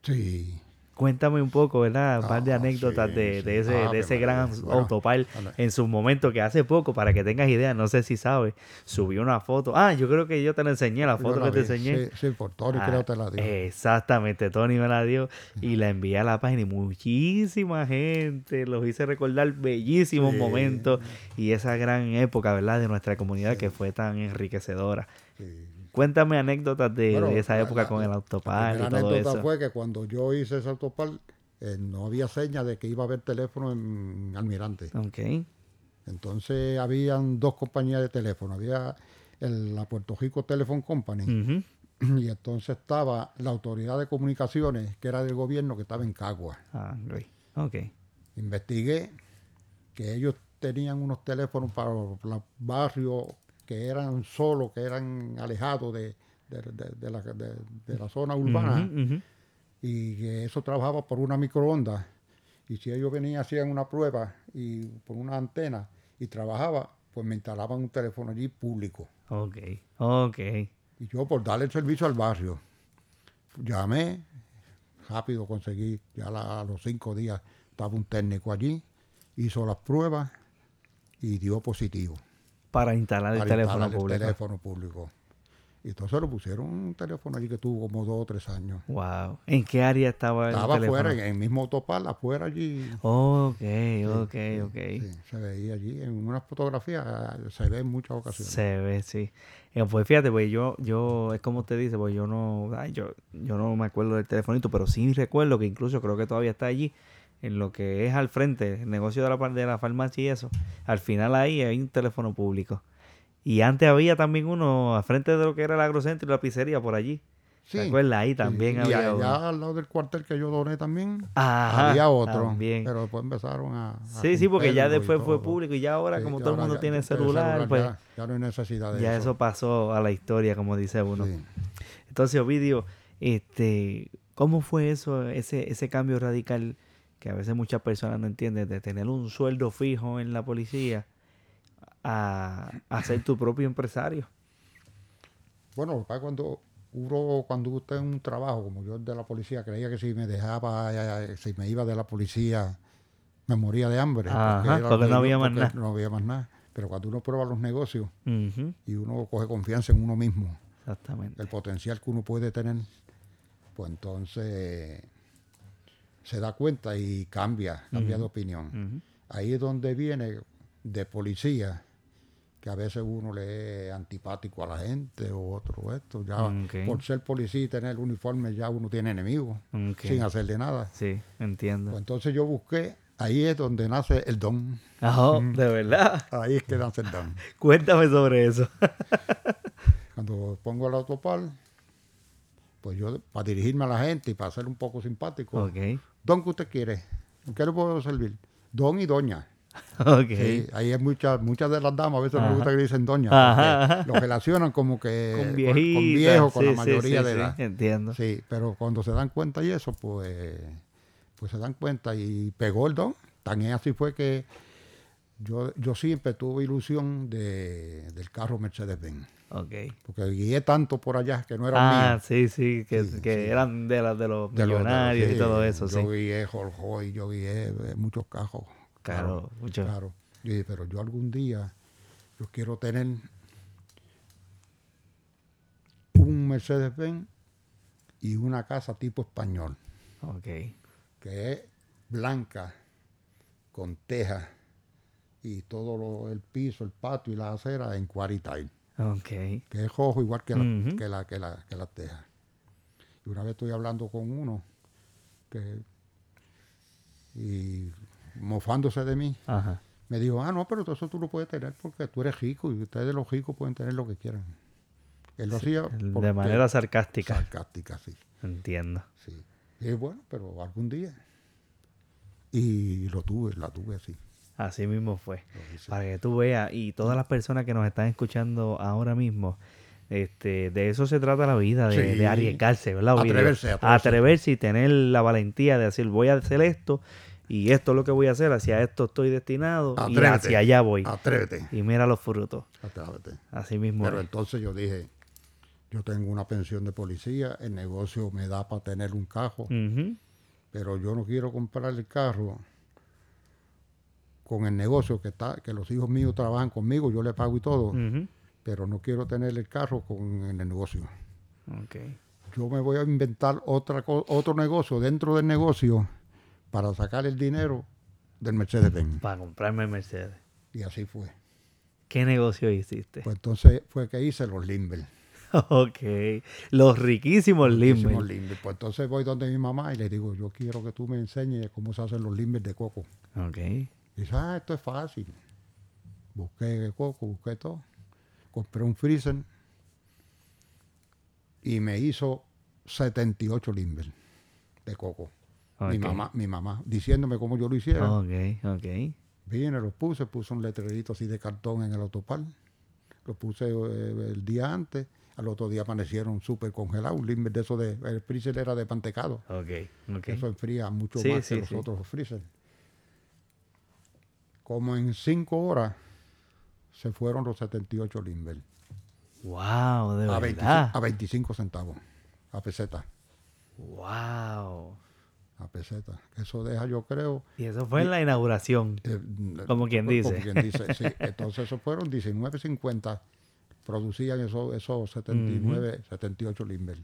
B: Sí.
A: Cuéntame un poco, ¿verdad? Un par de ah, anécdotas de, ese, de ese gran autopar en su momento, que hace poco, para que tengas idea, no sé si sabes, subió una foto. Ah, yo creo que yo te la enseñé, la foto que te enseñé.
B: Sí, sí, por Tony creo que te la dio.
A: Exactamente, Tony me la dio y la envié a la página y muchísima gente los hice recordar bellísimos momentos y esa gran época, ¿verdad? De nuestra comunidad que fue tan enriquecedora. Sí. Cuéntame anécdotas de, esa época con el autopar
B: y todo anécdota fue que cuando yo hice ese autopar, eh, no había señas de que iba a haber teléfono en Almirante.
A: Ok.
B: Entonces habían dos compañías de teléfono. Había la Puerto Rico Telephone Company y entonces estaba la Autoridad de Comunicaciones, que era del gobierno, que estaba en Cagua.
A: Ah, ok.
B: Investigué que ellos tenían unos teléfonos para los barrios que eran solos, que eran alejados de, la, zona urbana, y que eso trabajaba por una microonda. Y si ellos venían, hacían una prueba y por una antena y trabajaba, pues me instalaban un teléfono allí público.
A: Ok, ok.
B: Y yo por darle el servicio al barrio, llamé, rápido conseguí, ya a los cinco días estaba un técnico allí, hizo las pruebas y dio positivo.
A: Para instalar el teléfono público.
B: El teléfono público. Y entonces lo pusieron un teléfono allí que tuvo como dos o tres años.
A: Wow. ¿En qué área estaba
B: el
A: Estaba
B: afuera, en el mismo autopal, afuera allí.
A: Ok, ok, ok.
B: se veía allí. En una fotografía se ve en muchas ocasiones.
A: Se ve, sí. Eh, pues fíjate, pues yo, yo, es como te dice, pues yo no, yo, yo no me acuerdo del telefonito, pero sí recuerdo que incluso creo que todavía está allí en lo que es al frente, el negocio de la, de la farmacia y eso, al final ahí hay un teléfono público. Y antes había también uno al frente de lo que era el agrocentro y la pizzería por allí. Sí. ¿Te acuerdas? Ahí también
B: había. Y allá al lado del cuartel que yo doné también, había otro. Pero después empezaron a.
A: sí, sí, porque ya después fue público y ya ahora, como todo el mundo tiene celular, pues.
B: Ya, no hay necesidad de
A: ya eso. pasó a la historia, como dice uno. Entonces, Ovidio, este, ¿cómo fue eso, ese, ese cambio radical que a veces muchas personas no entienden, de tener un sueldo fijo en la policía a, a ser tu propio empresario?
B: Bueno, cuando uno cuando usted en un trabajo, como yo de la policía, creía que si me dejaba, si me iba de la policía, me moría de hambre.
A: porque, no había más nada.
B: No había más nada. Pero cuando uno prueba los negocios y uno coge confianza en uno mismo,
A: Exactamente.
B: el potencial que uno puede tener, pues entonces se da cuenta y cambia, cambia de opinión. Ahí es donde viene de policía que a veces uno le es antipático a la gente o otro esto. Ya por ser policía y tener el uniforme ya uno tiene enemigos sin hacerle nada.
A: Sí, entiendo.
B: Pues entonces yo busqué, ahí es donde nace el don.
A: Ah, de verdad.
B: Ahí es que nace el don. *laughs*
A: Cuéntame sobre eso. *laughs*
B: Cuando pongo el autopal, pues yo, para dirigirme a la gente y para ser un poco simpático, don que usted quiere, qué le puedo servir? Don y doña. *laughs*
A: Okay.
B: ahí hay muchas muchas de las damas, a veces me gusta que dicen doña, *laughs* lo relacionan como que
A: con,
B: viejos, con la mayoría de edad.
A: entiendo.
B: Sí, pero cuando se dan cuenta y eso, pues, pues se dan cuenta y pegó el don. Tan así fue que yo, yo siempre tuve ilusión de, del carro Mercedes-Benz.
A: Okay.
B: Porque guié tanto por allá que no eran
A: ah,
B: míos.
A: sí, sí, que, que eran de, de los millonarios y todo eso.
B: Yo guié Jorge, yo guié eh, muchos carros
A: Claro, mucho.
B: Claro. pero yo algún día, yo quiero tener un Mercedes-Benz y una casa tipo español.
A: Ok.
B: Que es blanca, con teja y todo el piso, el patio y la acera en quaritile.
A: Ok.
B: Que es rojo igual que, la, que, la, que, la, que la teja. Y una vez estoy hablando con uno que y mofándose de mí, me dijo, ah, no, pero todo eso tú lo puedes tener porque tú eres rico y ustedes los ricos pueden tener lo que quieran. Él lo hacía
A: de manera sarcástica.
B: Sarcástica, sí.
A: Entiendo.
B: Sí. Y bueno, pero algún día. Y lo tuve, la tuve así.
A: Así mismo fue. Para que tú veas, y todas las personas que nos están escuchando ahora mismo, este, de eso se trata la vida, de, arriesgarse, ¿verdad?
B: Atreverse,
A: atreverse. atreverse y tener la valentía de decir, voy a hacer esto y esto es lo que voy a hacer, hacia esto estoy destinado y hacia allá voy.
B: Atrévete.
A: Y mira los frutos.
B: Atrévete.
A: Así mismo.
B: Pero entonces yo dije, yo tengo una pensión de policía, el negocio me da para tener un carro, pero yo no quiero comprar el carro con el negocio que está, que los hijos míos trabajan conmigo, yo le pago y todo, pero no quiero tener el carro con el negocio.
A: Okay.
B: Yo me voy a inventar otra otro negocio dentro del negocio para sacar el dinero del Mercedes-Benz.
A: Para comprarme el Mercedes.
B: Y así fue.
A: ¿Qué negocio hiciste?
B: Pues entonces fue que hice los Limber. *laughs*
A: ok. Los riquísimos, Limber.
B: Pues entonces voy donde mi mamá y le digo, yo quiero que tú me enseñes cómo se hacen los Limber de coco.
A: Ok.
B: Dice, ah, esto es fácil. Busqué coco, busqué todo. Compré un freezer y me hizo 78 Limber de coco. Mi mamá, mi mamá, diciéndome cómo yo lo hiciera.
A: Ok, ok.
B: Vine, lo puse, puse un letrerito así de cartón en el autopal. Lo puse eh, el día antes. Al otro día amanecieron súper congelados. Un limber de eso de. El freezer era de pantecado.
A: Ok, ok.
B: Eso enfría mucho más que los otros freezer. Como en cinco horas se fueron los 78 limber.
A: ¡Wow! De
B: a
A: verdad.
B: a 25 centavos. A peseta.
A: ¡Wow!
B: a peseta. Eso deja, yo creo.
A: Y eso fue en la inauguración. Eh, como quien dice.
B: Como quien dice, sí. *laughs* Entonces, eso fueron 19.50. Producían esos, esos 79, 78 Limber.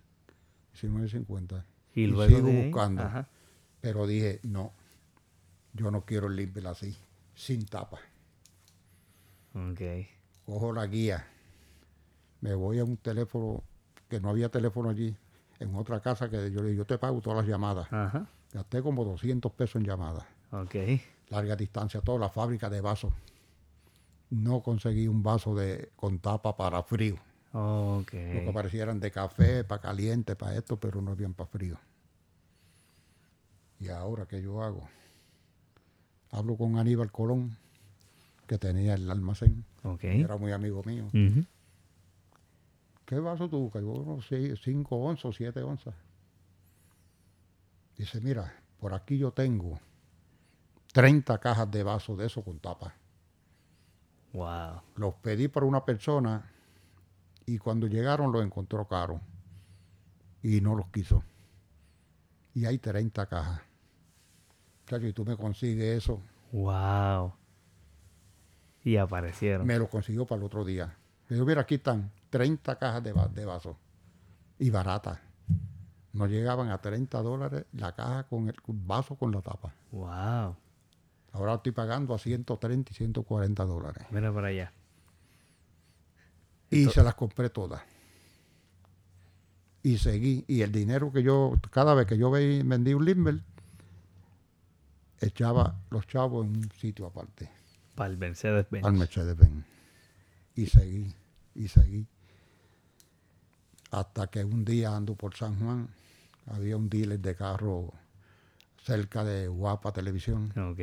B: 19.50.
A: Y, y luego.
B: Sigo buscando. Pero dije, no. Yo no quiero el Limber así. Sin tapa.
A: Ok.
B: Cojo la guía. Me voy a un teléfono que no había teléfono allí. En otra casa que yo le yo te pago todas las llamadas.
A: Ajá
B: Gasté como 200 pesos en llamadas.
A: Ok.
B: larga distancia, toda la fábrica de vasos. No conseguí un vaso de con tapa para frío.
A: Ok.
B: Lo que parecieran de café, para caliente, para esto, pero no habían para frío. ¿Y ahora qué yo hago? Hablo con Aníbal Colón, que tenía el almacén. Era muy amigo mío. ¿Qué vaso tú? Yo, no sé, 5 onzas 7 onzas. Dice, mira, por aquí yo tengo 30 cajas de vasos de eso con tapa.
A: Wow.
B: Los pedí para una persona y cuando llegaron los encontró caro y no los quiso. Y hay 30 cajas. Chacho, y tú me consigues eso.
A: Wow. Y aparecieron.
B: Me lo consiguió para el otro día. Me dijo, mira, aquí están 30 cajas de, va- de vasos. Y baratas. No llegaban a 30 dólares la caja con el vaso con la tapa.
A: Wow.
B: Ahora estoy pagando a 130 y 140 dólares.
A: Mira para allá.
B: Y se las compré todas. Y seguí. Y el dinero que yo, cada vez que yo ve- vendí un Limber, echaba los chavos en un sitio aparte,
A: Para el Mercedes Benz.
B: al Mercedes-Benz. Y seguí, y seguí. Hasta que un día ando por San Juan, había un dealer de carro cerca de Guapa Televisión
A: Ok.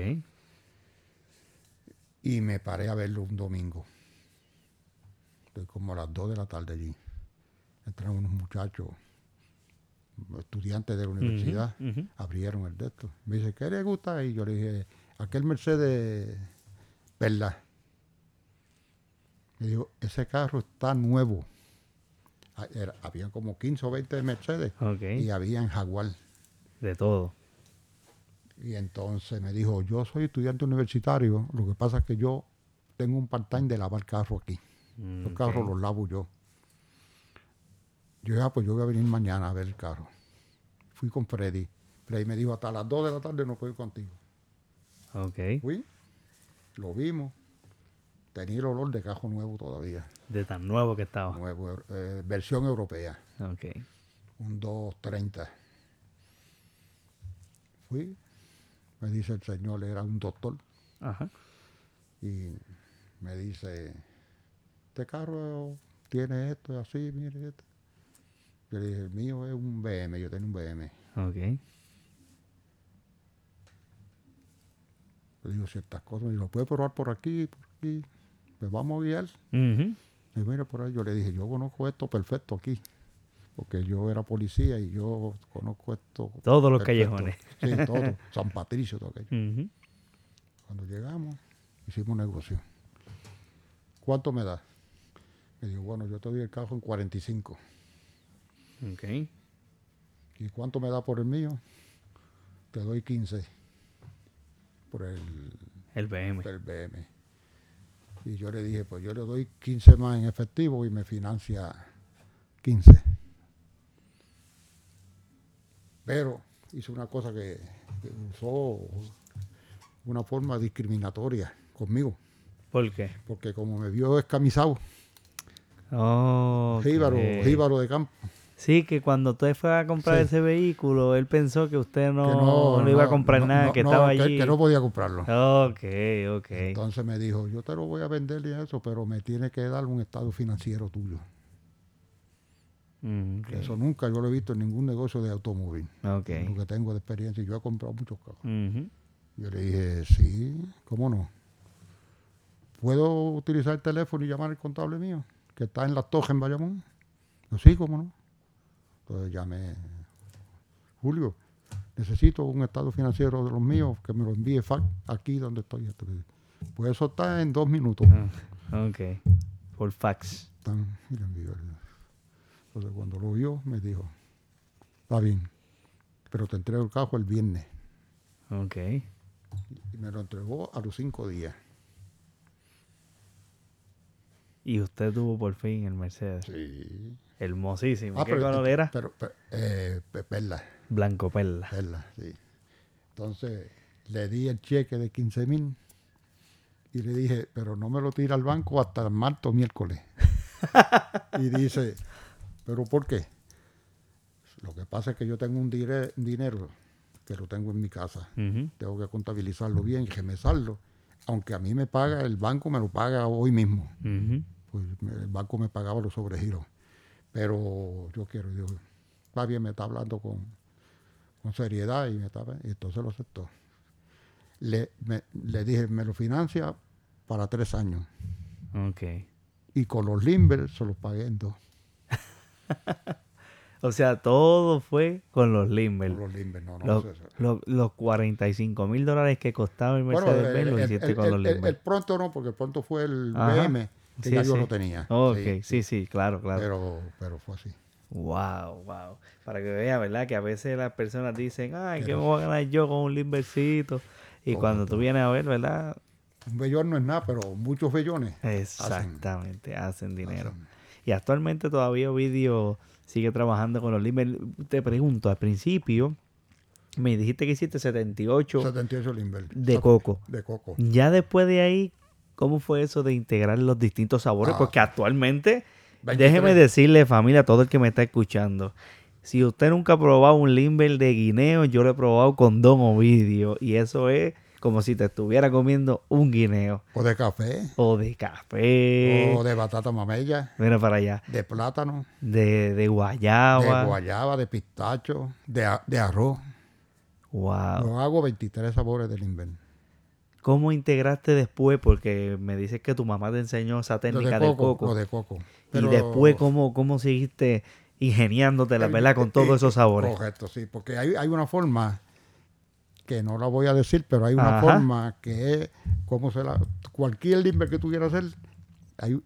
B: y me paré a verlo un domingo. Estoy como a las 2 de la tarde allí. Entraron unos muchachos, estudiantes de la universidad, abrieron el de esto. Me dice, ¿qué le gusta? Y yo le dije, aquel Mercedes Perla. Me dijo, ese carro está nuevo. Ah, era- habían como 15 o 20 de Mercedes
A: Ok.
B: y habían Jaguar.
A: De todo.
B: Y entonces me dijo, yo soy estudiante universitario, lo que pasa es que yo tengo un part-time de lavar carro aquí. Los
A: Mm,
B: carros los lavo yo. Yo dije, ah, pues yo voy a venir mañana a ver el carro. Fui con Freddy. Freddy me dijo, hasta las 2 de la tarde no puedo ir contigo.
A: Ok.
B: Fui, lo vimos. Tenía el olor de carro nuevo todavía.
A: De tan nuevo que estaba.
B: Nuevo, eh, versión europea.
A: Ok.
B: un 230. Fui, me dice el señor, era un doctor,
A: Ajá.
B: y me dice, este carro tiene esto y así, mire esto. Yo le dije, el mío es un BM, yo tengo un BM.
A: Ok.
B: Le digo ciertas cosas, y lo puede probar por aquí, por aquí. Pues vamos a guiar.
A: Ujú.
B: Y mira por ahí, yo le dije, yo conozco esto perfecto aquí. Porque yo era policía y yo conozco esto.
A: Todos los callejones.
B: Sí, *laughs* todo. San Patricio, todo aquello. Cuando llegamos, hicimos un negocio. ¿Cuánto me da? Me dijo, bueno, yo te doy el carro en 45.
A: Ok.
B: ¿Y cuánto me da por el mío? Te doy 15 por el,
A: El BM.
B: el BM. Y yo le dije, pues yo le doy 15 más en efectivo y me financia 15. Pero hizo una cosa que, que usó una forma discriminatoria conmigo.
A: ¿Por qué?
B: porque como me vio escamisado,
A: Oh.
B: jíbaro, jíbaro de campo,
A: Sí, que cuando usted fue a comprar
B: Sí.
A: ese vehículo, él pensó que usted no,
B: que
A: no,
B: no,
A: iba a comprar
B: no,
A: nada, que estaba
B: que-
A: allí.
B: que no podía comprarlo.
A: Ok, ok.
B: Entonces me dijo, yo te lo voy a vender y eso, pero me tiene que dar un estado financiero tuyo.
A: Mm,
B: Eso nunca yo lo he visto en ningún negocio de automóvil.
A: Ok.
B: Lo que tengo de experiencia, y yo he comprado muchos carros. Yo le dije, sí, ¿cómo no? ¿Puedo utilizar el teléfono y llamar al contable mío, que está en la Toja en Bayamón? Yo, sí, ¿cómo no? Entonces llamé, Julio, necesito un estado financiero de los míos, que me lo envíe fax aquí donde estoy. Pues eso está en dos minutos.
A: Ah, ok. Por fax.
B: Entonces cuando lo vio, me dijo, está bien, pero te entrego el carro el viernes.
A: Ok.
B: Y me lo entregó a los cinco días.
A: Y usted tuvo por fin el Mercedes.
B: Sí.
A: Hermosísimo.
B: Ah,
A: ¿Qué
B: pero-
A: color era?
B: Pero, pero, eh, pe- perla,
A: Blanco perla.
B: perla, sí. Entonces le di el cheque de 15 mil y le dije, pero no me lo tira al banco hasta el martes o miércoles. *laughs* y dice, ¿pero por qué? Lo que pasa es que yo tengo un dire- dinero que lo tengo en mi casa. Tengo que contabilizarlo bien y remesarlo. Aunque a mí me paga, el banco me lo paga hoy mismo. Pues el banco me pagaba los sobregiros. Pero yo quiero, yo, va bien, me está hablando con, con seriedad y, me estaba, y entonces lo aceptó. Le, le dije, me lo financia para tres años.
A: Ok.
B: Y con los Limber se los pagué en dos. *laughs*
A: o sea, todo fue con los Limber.
B: Con los Limber, no, no.
A: Los, los, los 45 mil dólares que costaba el Mercedes-Benz lo hiciste con los Limber.
B: El, pronto no, porque el pronto fue el BM que ya yo lo tenía.
A: Ok, sí, sí, claro, claro.
B: Pero, pero fue así.
A: Wow, wow. Para que vean, ¿verdad? Que a veces las personas dicen, ay, ¿qué me voy a ganar yo con un limbercito? Y cuando tú vienes a ver, ¿verdad?
B: Un bellón no es nada, pero muchos bellones.
A: Exactamente, hacen, dinero. Y actualmente todavía Ovidio sigue trabajando con los limber. Te pregunto, al principio me dijiste que hiciste 78,
B: 78 limber.
A: De coco.
B: De coco.
A: Ya después de ahí, ¿cómo fue eso de integrar los distintos sabores? Ah. Porque actualmente, déjeme decirle, familia, a todo el que me está escuchando, si usted nunca ha probado un limber de guineo, yo lo he probado con Don Ovidio. Y eso es como si te estuviera comiendo un guineo.
B: O de café.
A: O de café.
B: O de batata mamella.
A: Mira para allá.
B: De plátano.
A: De, de guayaba.
B: De guayaba, de pistacho, de, de arroz.
A: Wow.
B: Yo hago 23 sabores del limber.
A: ¿Cómo integraste después? Porque me dices que tu mamá te enseñó esa técnica de coco.
B: de coco.
A: Y después, ¿cómo, cómo seguiste ingeniándote la verdad con todos esos sabores?
B: Correcto, sí. Porque hay, hay una forma que no la voy a decir, pero hay una forma que es como se la. Cualquier limber que tú quieras hacer, hay,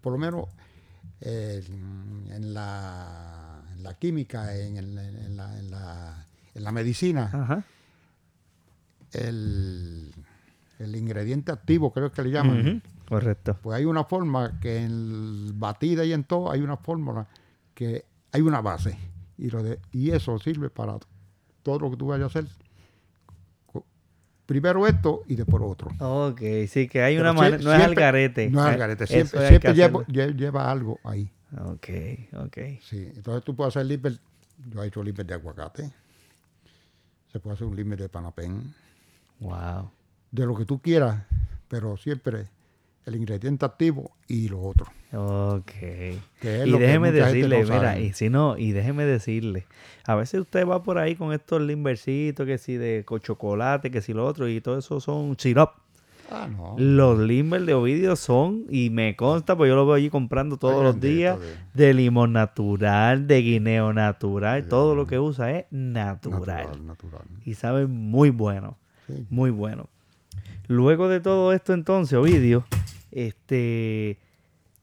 B: por lo menos en, la, en, la, química, en, en, la, en la, la, medicina. Ajá el, ingrediente activo, creo que le llaman.
A: Correcto.
B: Pues hay una forma que en batida y en todo hay una fórmula que hay una base. Y, lo de, y eso sirve para todo lo que tú vayas a hacer. Primero esto y después otro.
A: Ok, sí, que hay una manera, no es algarete.
B: No es algarete, siempre, lleva, algo ahí.
A: Ok, ok.
B: Sí, entonces tú puedes hacer limber, yo he hecho limber de aguacate, se puede hacer un limber de panapén,
A: Wow.
B: De lo que tú quieras, pero siempre el ingrediente activo y lo otro.
A: Ok. y déjeme decirle, mira, y si no, y déjeme decirle, a veces usted va por ahí con estos limbercitos, que si de chocolate, que si lo otro, y todo eso son sirop.
B: Ah, no.
A: Los limber de Ovidio son, y me consta, pues yo lo veo allí comprando todos los días, de limón natural, de guineo natural, todo lo que usa es natural. natural, natural. Y sabe muy bueno. Muy bueno. Luego de todo esto entonces, Ovidio, este,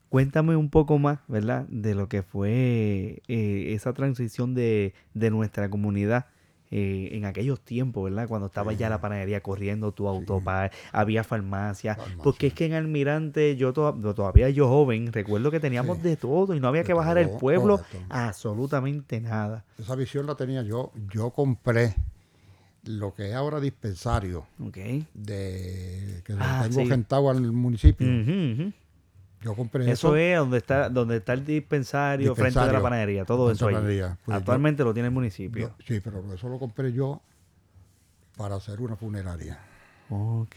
A: cuéntame un poco más, ¿verdad? De lo que fue eh, esa transición de, nuestra comunidad. Eh, en aquellos tiempos, ¿verdad? Cuando estaba ya la panadería corriendo, tu auto, había farmacia. Porque es que en Almirante, yo todavía yo joven, recuerdo que teníamos de todo y no había que bajar el pueblo absolutamente nada.
B: Esa visión la tenía yo. Yo compré lo que es ahora dispensario de que ah, tengo sí. al municipio. Yo compré
A: eso. Eso es donde está, donde está el dispensario, frente a la panadería, todo eso ahí. Pues Actualmente lo tiene el municipio.
B: sí, pero eso lo compré yo para hacer una funeraria.
A: Ok.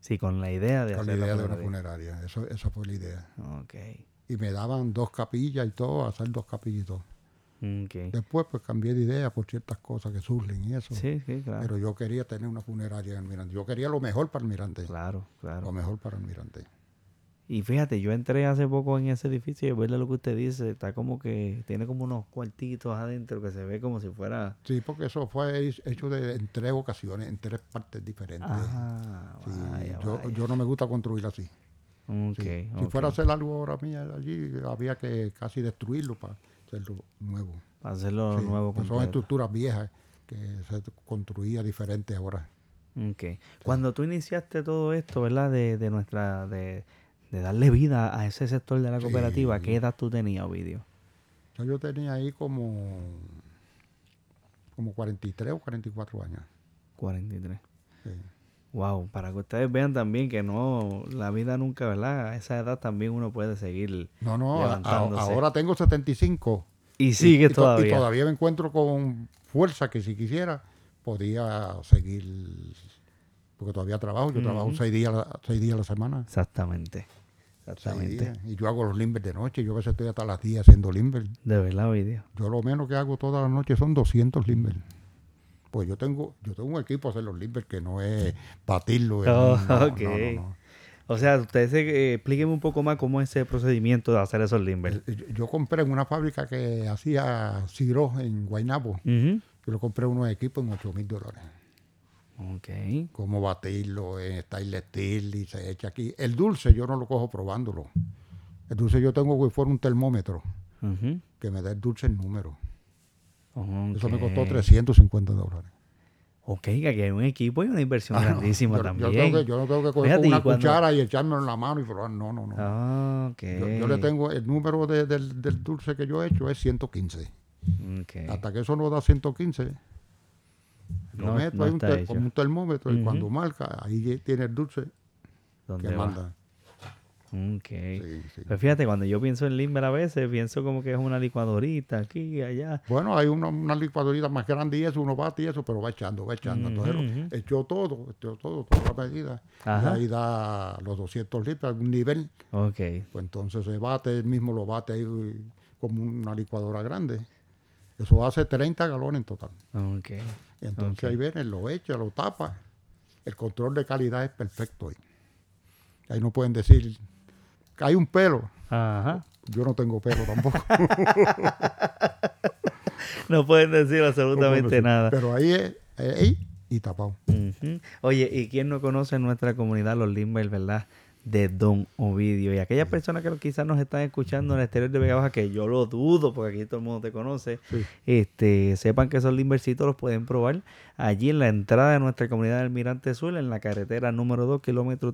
A: Sí, con la idea de
B: con
A: hacer
B: la idea de una funeraria. Eso, esa fue la idea.
A: Ok.
B: Y me daban dos capillas y todo, hacer dos capillitos. Después pues cambié de idea por ciertas cosas que surgen y eso.
A: Sí, sí, claro.
B: Pero yo quería tener una funeraria en Almirante. Yo quería lo mejor para Almirante.
A: Claro, claro.
B: Lo mejor para Almirante.
A: Y fíjate, yo entré hace poco en ese edificio y verle lo que usted dice, está como que tiene como unos cuartitos adentro que se ve como si fuera...
B: Sí, porque eso fue hecho de, en tres ocasiones, en tres partes diferentes.
A: Ah,
B: yo, yo no me gusta construir así.
A: si
B: fuera a hacer algo ahora mía allí, había que casi destruirlo para hacerlo nuevo.
A: Para hacerlo nuevo.
B: Pues son estructuras viejas que se construía diferente ahora.
A: Okay. Cuando tú iniciaste todo esto, ¿verdad? De, de nuestra, de, de, darle vida a ese sector de la cooperativa, ¿qué edad tú tenías, Ovidio?
B: Yo tenía ahí como, como 43 o 44 años.
A: 43. Sí. Wow, para que ustedes vean también que no, la vida nunca, ¿verdad? A esa edad también uno puede seguir.
B: No, no, ahora tengo 75
A: Y sigue
B: y, to-
A: todavía.
B: Y todavía me encuentro con fuerza que si quisiera podía seguir, porque todavía trabajo, yo trabajo seis días, a la- seis días a la semana.
A: Exactamente. Exactamente.
B: Y yo hago los limbers de noche, yo a veces estoy hasta las 10 haciendo limber.
A: De verdad, Ovidio.
B: Yo lo menos que hago todas las noches son 200 limber. Pues yo tengo, yo tengo un equipo a hacer los limber que no es batirlo. *laughs*
A: Oh,
B: no, no, no.
A: O sea, ustedes eh, explíquenme un poco más cómo es ese procedimiento de hacer esos limber.
B: Eh, Yo, yo compré en una fábrica que hacía Ciro en Guaynabo. Yo le compré unos equipos en 8 mil dólares.
A: Ok.
B: Cómo batirlo en stainless steel y se echa aquí. El dulce yo no lo cojo probándolo. El dulce yo tengo que fuera un termómetro que me dé el dulce en número. Eso me costó 350 dólares.
A: Ok, que aquí hay un equipo y una inversión
B: Ah, no,
A: grandísima
B: yo,
A: también.
B: Yo, tengo que, yo no tengo que coger
A: Fíjate,
B: una
A: y cuando-
B: cuchara y echármelo en la mano y probar. No, no, no.
A: Ah, ok.
B: Yo, yo le tengo el número de- del, del dulce que yo he hecho es 115.
A: Ok.
B: Hasta que eso no da 115, lo
A: No-
B: meto
A: no
B: ahí un como un termómetro y cuando marca, ahí tiene el dulce
A: ¿Dónde
B: que
A: va?
B: manda.
A: Ok.
B: Sí, sí.
A: Pues fíjate, cuando yo pienso en limber a veces, pienso como que es una licuadorita aquí y allá.
B: Bueno, hay una, una licuadorita más grande y eso, uno bate y eso, pero va echando, va echando. Entonces, echó todo, echó todo, toda la medida. Y
A: Ajá.
B: ahí da los 200 litros, algún nivel.
A: Ok.
B: Pues entonces se bate, él mismo lo bate ahí como una licuadora grande. Eso hace 30 galones en total.
A: Ok.
B: Entonces ahí viene, lo echa, lo tapa. El control de calidad es perfecto ahí. Ahí no pueden decir hay un pelo.
A: Ajá.
B: Yo no tengo pelo tampoco. *laughs*
A: No pueden decir
B: No
A: absolutamente
B: decir.
A: nada.
B: Pero ahí es, eh, ahí y tapado.
A: Oye, ¿y quién no conoce en nuestra comunidad los Limber, verdad? De Don Ovidio. Y aquellas personas que quizás nos están escuchando en el exterior de Vega Baja, que yo lo dudo, porque aquí todo el mundo te conoce,
B: Sí.
A: este, sepan que esos limbercitos los pueden probar allí en la entrada de nuestra comunidad del Almirante Sur, en la carretera número 2, kilómetro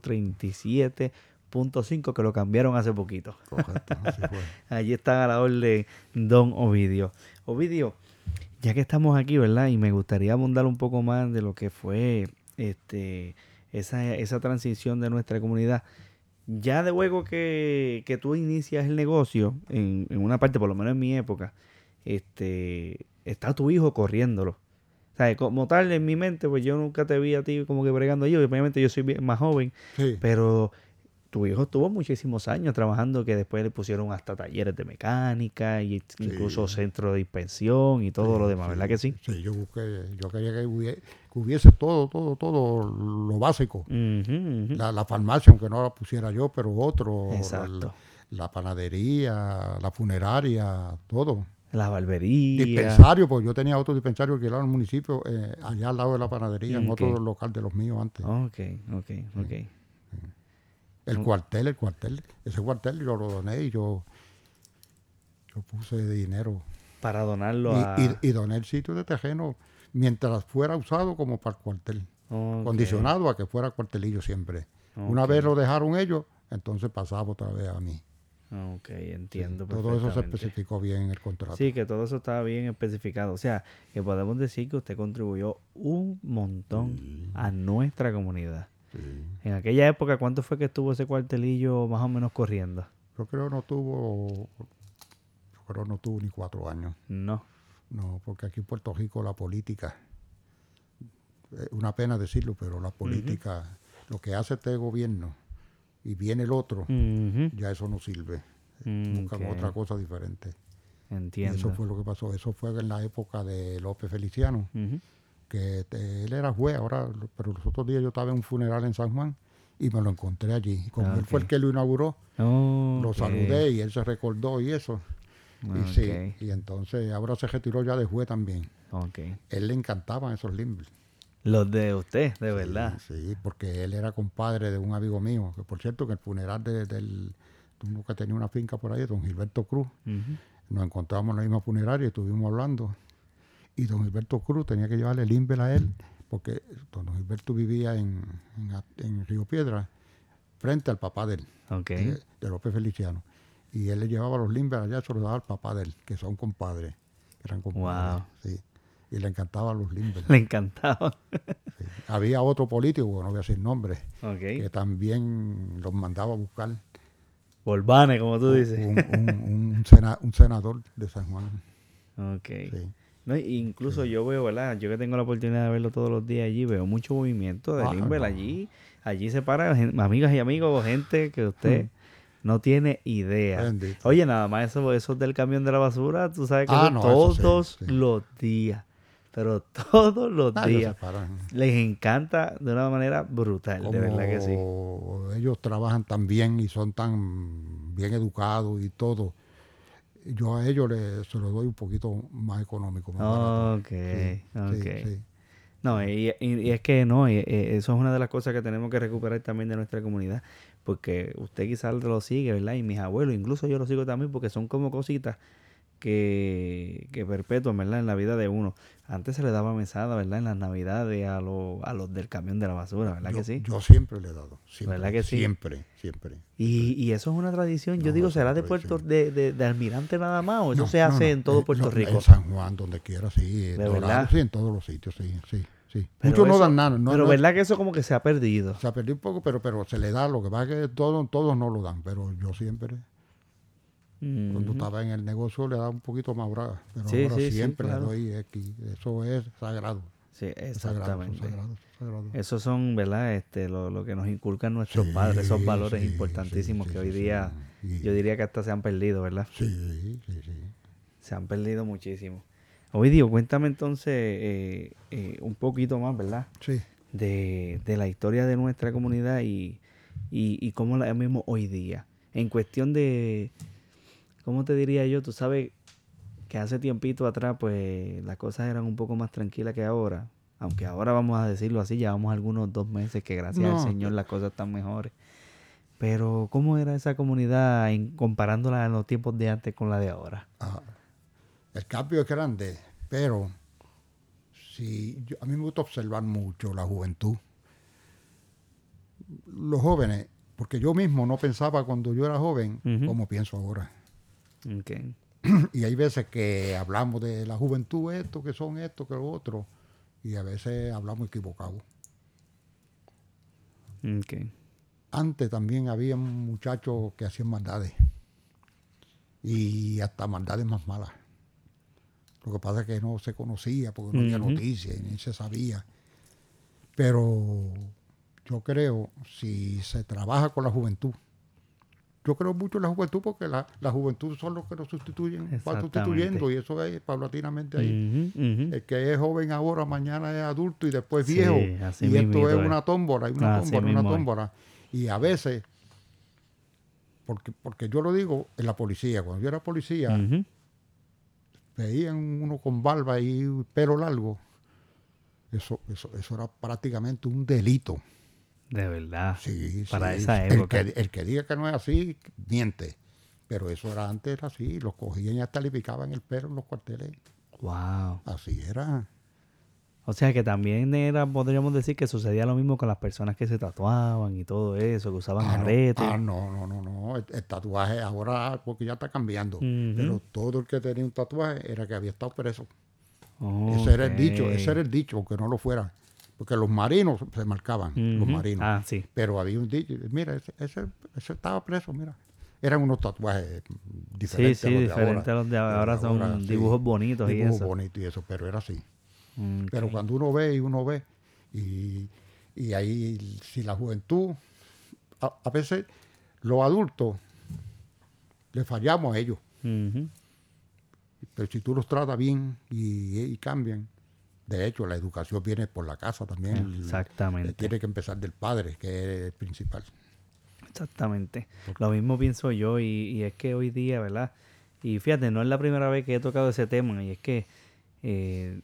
A: 37.5, que lo cambiaron hace poquito.
B: Correcto, así fue. *laughs*
A: Allí está a la orden Don Ovidio. Ovidio, ya que estamos aquí, ¿verdad? Y me gustaría abundar un poco más de lo que fue este esa, esa transición de nuestra comunidad. Ya de luego que, que tú inicias el negocio, en, en una parte, por lo menos en mi época, este está tu hijo corriéndolo. O sea, como tal, en mi mente, pues yo nunca te vi a ti como que bregando yo. Obviamente yo soy más joven,
B: Sí.
A: pero tu hijo estuvo muchísimos años trabajando que después le pusieron hasta talleres de mecánica y incluso centro de inspección y todo lo demás, ¿verdad que sí?
B: Sí, yo busqué, yo quería que hubiese, que hubiese todo, todo, todo lo básico. La, la farmacia, aunque no la pusiera yo, pero otro.
A: Exacto.
B: La, la panadería, la funeraria, todo.
A: La barbería.
B: Dispensario, pues yo tenía otro dispensario que era en el municipio, eh, allá al lado de la panadería, en otro local de los míos antes.
A: Ok, ok, ok.
B: El cuartel, el cuartel. Ese cuartel yo lo doné y yo, yo puse dinero.
A: Para donarlo a...
B: Y, y, y doné el sitio de terreno mientras fuera usado como para el cuartel. Condicionado a que fuera cuartelillo siempre. Una vez lo dejaron ellos, entonces pasaba otra vez a mí.
A: Ok, entiendo
B: Todo eso se especificó bien en el contrato.
A: Sí, que todo eso estaba bien especificado. O sea, que podemos decir que usted contribuyó un montón a nuestra comunidad.
B: Sí.
A: En aquella época, ¿cuánto fue que estuvo ese cuartelillo más o menos corriendo?
B: Yo creo no tuvo, yo creo no tuvo ni cuatro años.
A: No.
B: No, porque aquí en Puerto Rico la política, una pena decirlo, pero la política, lo que hace este gobierno y viene el otro, ya eso no sirve.
A: Mm,
B: Buscan otra cosa diferente. Y
A: Entiendo.
B: eso fue lo que pasó. Eso fue en la época de López Feliciano,
A: Ujú.
B: Que él era juez, ahora, pero los otros días yo estaba en un funeral en San Juan y me lo encontré allí. Como
A: Ah,
B: él fue el que lo inauguró, lo saludé y él se recordó y eso. Y sí,
A: Ok.
B: y entonces ahora se retiró ya de juez también. Él le encantaban esos limbs.
A: Los de usted, de verdad.
B: Sí, porque él era compadre de un amigo mío, que por cierto, que el funeral de- del de uno que tenía una finca por ahí, don Gilberto Cruz, nos encontramos en la misma funeraria y estuvimos hablando. Y don Gilberto Cruz tenía que llevarle el Inver a él, porque don Gilberto vivía en, en, Río Piedra, frente al papá de él,
A: Ok.
B: de, de López Feliciano. Y él le llevaba los Limber allá, se los daba al papá de él, que son compadres, que eran compadres.
A: Wow.
B: Sí. Y le encantaban los Limber. *laughs*
A: Le encantaba.
B: sí. Había otro político, no voy a decir nombre, que
A: ok.
B: también los mandaba a buscar.
A: Volvane, como tú dices.
B: Un, un- un *laughs* sena- un senador de San Juan.
A: Ok. No, incluso yo veo, ¿verdad? Yo que tengo la oportunidad de verlo todos los días allí, veo mucho movimiento de ah, allí. Allí se paran amigas y amigos, gente que usted... Hmm. No tiene idea. Oye, nada más eso, eso del camión de la basura, tú sabes que ah, todos los días. Pero *laughs* todos los ah, días. Les encanta de una manera brutal, de verdad que sí.
B: Ellos trabajan tan bien y son tan bien educados y todo. Yo a ellos les, se los doy un poquito más económico.
A: Más ok, ok. No, y, es que no, eso es una de las cosas que tenemos que recuperar también de nuestra comunidad porque usted quizás lo sigue, ¿verdad? Y mis abuelos, incluso yo lo sigo también porque son como cositas que, que perpetúan, ¿verdad? En la vida de uno. Antes se le daba mesada, ¿verdad? En las navidades a, a los del camión de la basura, ¿verdad que sí?
B: Yo siempre le he dado. Siempre, ¿Verdad que sí? Siempre, siempre.
A: Y, y eso es una tradición, yo digo, ¿será de Puerto, de, de, Almirante nada más o eso se hace en todo Puerto Rico? En
B: San Juan, donde quiera, sí. En verdad? sí, en todos los sitios, sí, sí. Muchos no dan nada.
A: pero verdad que eso como que se ha perdido.
B: Se ha perdido un poco, pero, pero se le da. Lo que pasa es que todos, todos no lo dan, pero yo siempre. Cuando estaba en el negocio le daba un poquito más brava, pero ahora siempre le doy X. Eso es sagrado.
A: Sí, exactamente. Esos son, ¿verdad? Este, lo, lo que nos inculcan nuestros padres, esos valores importantísimos que hoy día yo diría que hasta se han perdido, ¿verdad?
B: Sí, sí, sí.
A: Se han perdido muchísimo. Ovidio, cuéntame entonces eh, eh, un poquito más, ¿verdad?
B: Sí.
A: De, la historia de nuestra comunidad y, y, cómo la vemos hoy día. En cuestión de, ¿cómo te diría yo? Tú sabes que hace tiempito atrás, pues las cosas eran un poco más tranquilas que ahora. Aunque ahora vamos a decirlo así, llevamos algunos dos meses que gracias al Señor las cosas están mejores. Pero, ¿cómo era esa comunidad en, comparándola en los tiempos de antes con la de ahora?
B: Ah, el cambio es grande, pero si a mí me gusta observar mucho la juventud. Los jóvenes, porque yo mismo no pensaba cuando yo era joven como pienso ahora. *clears throat* Y hay veces que hablamos de la juventud, esto, que son esto, que lo otro, y a veces hablamos equivocados. Antes también había muchachos que hacían maldades, y hasta maldades más malas. Lo que pasa es que no se conocía porque no había noticias y ni se sabía. Pero yo creo, si se trabaja con la juventud, yo creo mucho en la juventud porque la, juventud son los que nos sustituyen, va sustituyendo y eso es paulatinamente ahí. El que es joven ahora, mañana es adulto y después viejo. y esto es una tómbola, una tómbola, una tómbola. Y a veces, porque, porque yo lo digo en la policía, cuando yo era policía, veían uno con barba y pelo largo, eso, eso, eso era prácticamente un delito.
A: De verdad.
B: Sí,
A: Para esa época.
B: El que, diga que no es así, miente. Pero eso era antes, era así. Los cogían y hasta le picaban el pelo en los cuarteles.
A: Wow.
B: Así era.
A: O sea que también era, podríamos decir que sucedía lo mismo con las personas que se tatuaban y todo eso, que usaban
B: ah,
A: aretes.
B: No, ah, no, no, no, no. El, tatuaje ahora, porque ya está cambiando. Pero todo el que tenía un tatuaje era que había estado preso. Ese era el dicho, ese era el dicho, aunque no lo fuera. Porque los marinos se marcaban, los marinos.
A: Ah, sí.
B: Pero había un dicho, mira, ese, ese, estaba preso, mira eran unos tatuajes diferentes
A: sí, sí, a los diferentes a los de ahora. son dibujos bonitos y eso. Dibujos
B: bonitos y eso, pero era así. Pero cuando uno ve y uno ve, y, ahí si la juventud, a, veces los adultos le fallamos a ellos. Pero si tú los tratas bien y, cambian, de hecho la educación viene por la casa también.
A: Exactamente.
B: Tiene que empezar del padre, que es el principal.
A: Exactamente. Lo mismo pienso yo y, y, es que hoy día, ¿verdad? Y fíjate, no es la primera vez que he tocado ese tema y es que eh,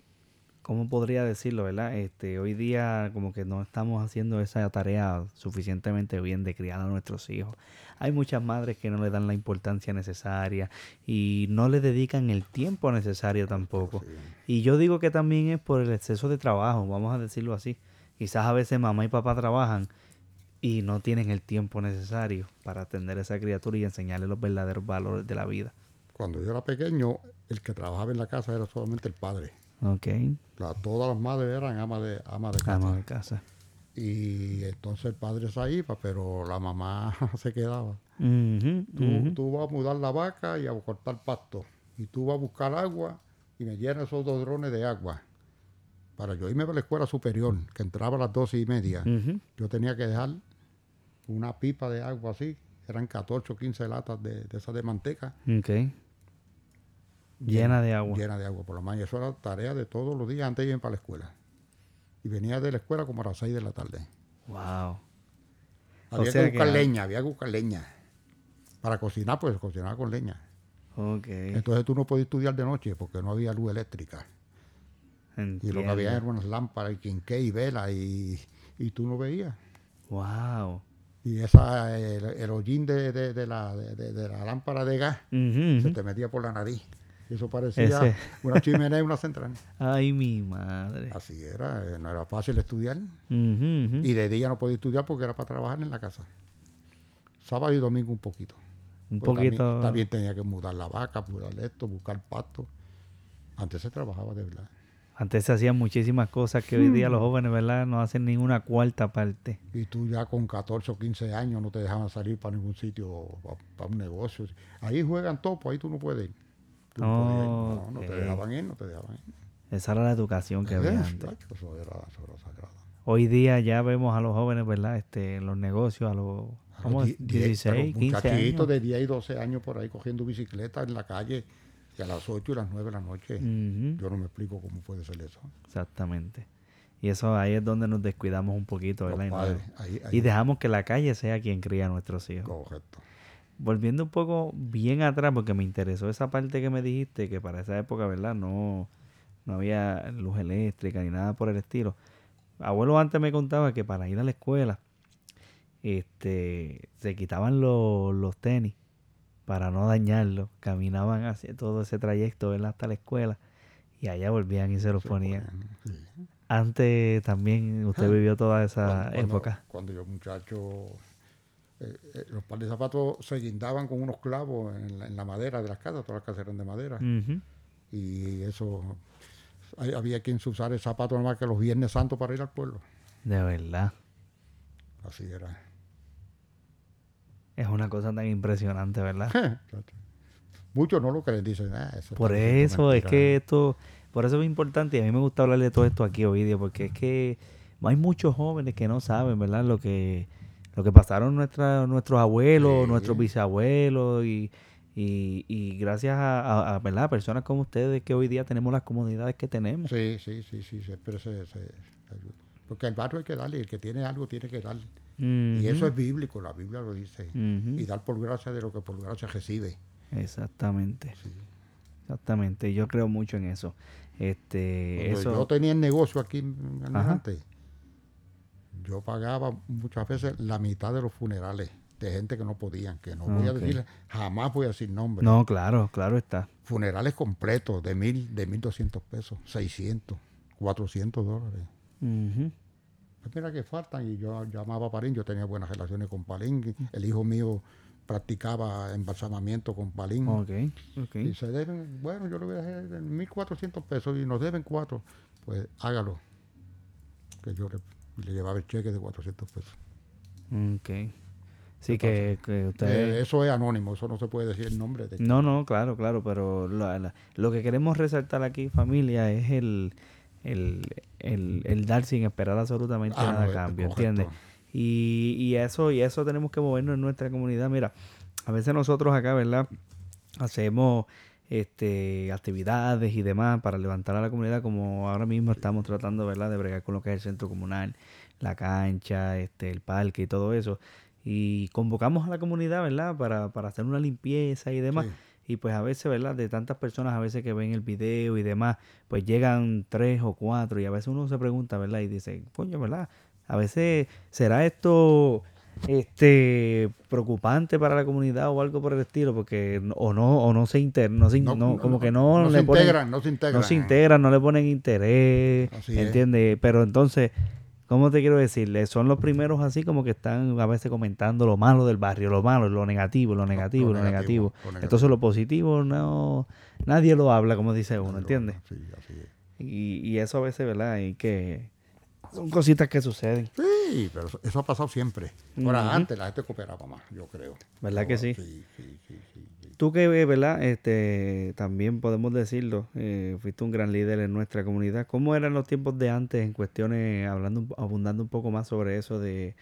A: ¿cómo podría decirlo, verdad? Este, hoy día como que no estamos haciendo esa tarea suficientemente bien de criar a nuestros hijos. Hay muchas madres que no le dan la importancia necesaria y no le dedican el tiempo necesario tampoco. Y yo digo que también es por el exceso de trabajo, vamos a decirlo así. Quizás a veces mamá y papá trabajan y no tienen el tiempo necesario para atender a esa criatura y enseñarle los verdaderos valores de la vida.
B: Cuando yo era pequeño, el que trabajaba en la casa era solamente el padre.
A: Ok.
B: todas las madres eran amas de, ama de casa.
A: Ama de casa.
B: Y entonces el padre se iba, pero la mamá *laughs* se quedaba. tú, vas a mudar la vaca y a cortar pasto. Y tú vas a buscar agua y me llena esos dos drones de agua. Para yo irme a la escuela superior, que entraba a las doce y media, yo tenía que dejar una pipa de agua así, eran 14 o 15 latas de, de esas de manteca.
A: Okay. Llena, de agua.
B: Llena de agua por la mañana. Eso era tarea de todos los días antes de ir para la escuela. Y venía de la escuela como a las 6 de la tarde.
A: Wow.
B: Había que buscar leña, había que buscar leña. Para cocinar, pues cocinaba con leña.
A: Okay.
B: Entonces tú no podías estudiar de noche porque no había luz eléctrica. Y lo que había eran unas lámparas y quinqué y vela y, y tú no veías.
A: Wow.
B: Y esa, el, hollín de, de, la, de, la lámpara de gas se te metía por la nariz. Eso parecía una chimenea y una central. *laughs*
A: Ay, mi madre.
B: Así era, eh, no era fácil estudiar. Y de día no podía estudiar porque era para trabajar en la casa. Sábado y domingo un poquito.
A: Un pues poquito.
B: También, tenía que mudar la vaca, mudar esto, buscar pasto. Antes se trabajaba de verdad.
A: Antes se hacían muchísimas cosas que hoy día los jóvenes, ¿verdad? No hacen ninguna cuarta parte.
B: Y tú ya con 14 o 15 años no te dejaban salir para ningún sitio, para, un negocio. Ahí juegan topo, ahí tú no puedes ir. No, no, te dejaban ir, no te dejaban ir.
A: Esa era la educación que había antes. Eso era, sagrado. Hoy día ya vemos a los jóvenes, ¿verdad? Este, en los negocios, a los
B: ¿cómo? 16, 15 años. de 10 y 12 años por ahí cogiendo bicicleta en la calle a las 8 y las 9 de la noche. Yo no me explico cómo puede ser eso.
A: Exactamente. Y eso ahí es donde nos descuidamos un poquito, ¿verdad? y dejamos que la calle sea quien cría a nuestros hijos.
B: Correcto.
A: Volviendo un poco bien atrás, porque me interesó esa parte que me dijiste, que para esa época, ¿verdad? No, no había luz eléctrica ni nada por el estilo. Abuelo antes me contaba que para ir a la escuela, este, se quitaban los tenis para no dañarlo, caminaban hacia todo ese trayecto hasta la escuela y allá volvían y se los ponían. Antes también usted ah, vivió toda esa época.
B: Cuando yo muchacho, eh, eh, los pares de zapatos se guindaban con unos clavos en la, madera de las casas, todas las casas eran de madera. Y eso, había quien usar el zapato nomás que los viernes santos para ir al pueblo.
A: De verdad.
B: Así era.
A: Es una cosa tan impresionante, ¿verdad? *laughs*
B: Muchos no lo creen, dicen, ah,
A: Por eso es que esto, por eso es importante y a mí me gusta hablar de todo esto aquí hoy día, porque es que hay muchos jóvenes que no saben, ¿verdad? Lo que, lo que pasaron nuestra, nuestros abuelos, nuestros bisabuelos y, y, gracias a, ¿verdad? personas como ustedes que hoy día tenemos las comunidades que tenemos.
B: Sí, sí, sí, sí, pero se, porque al barrio hay que darle, el que tiene algo tiene que darle. Y eso es bíblico, la Biblia lo dice. Y dar por gracia de lo que por gracia recibe.
A: Exactamente. Exactamente. Yo creo mucho en eso. Este, eso...
B: Yo tenía el negocio aquí antes. Yo pagaba muchas veces la mitad de los funerales de gente que no podían, que no voy a decir, jamás voy a decir nombre.
A: No, claro, claro está.
B: Funerales completos de mil, de mil doscientos pesos, 600, 400 dólares. Pues mira que faltan y yo llamaba a Palín, yo tenía buenas relaciones con Palín, el hijo mío practicaba embalsamamiento con Palín.
A: Okay,
B: Y se deben, bueno, yo le voy a dejar 1.400 pesos y nos deben cuatro, pues hágalo. Que yo le, llevaba el cheque de 400 pesos.
A: Ok. Sí, que.
B: Eh, eso es anónimo, eso no se puede decir el nombre. De
A: no, no, claro, claro, pero lo que queremos resaltar aquí, familia, es el, el, el, dar sin esperar absolutamente ah, nada a cambio, ¿entiendes? Y, y, eso, y eso tenemos que movernos en nuestra comunidad. Mira, a veces nosotros acá, ¿verdad? Hacemos este, actividades y demás para levantar a la comunidad, como ahora mismo estamos tratando, ¿verdad?, de bregar con lo que es el centro comunal, la cancha, este, el parque y todo eso. Y convocamos a la comunidad, ¿verdad?, para, para hacer una limpieza y demás. Y pues a veces, ¿verdad? De tantas personas a veces que ven el video y demás, pues llegan tres o cuatro y a veces uno se pregunta, ¿verdad? Y dice, coño, ¿verdad? A veces, ¿será esto este preocupante para la comunidad o algo por el estilo porque o no o no se integran no, se, no, como que no,
B: no
A: le
B: se ponen, integran no se integran
A: no se integran no le ponen interés entiende pero entonces ¿Cómo te quiero decirle? Son los primeros así como que están a veces comentando lo malo del barrio, lo malo, lo negativo, lo negativo, lo, negativo. Entonces lo positivo no, nadie lo habla, como dice uno, ¿entiendes?
B: Sí, así es.
A: Y, y, eso a veces, ¿verdad? Y que son cositas que suceden.
B: Sí, Sí, pero eso, ha pasado siempre. Ahora, antes la gente cooperaba más, yo creo.
A: ¿Verdad que sí? Sí, sí, sí. Tú que, ¿verdad? Este, también podemos decirlo, eh, fuiste un gran líder en nuestra comunidad. ¿Cómo eran los tiempos de antes en cuestiones, hablando, abundando un poco más sobre eso de,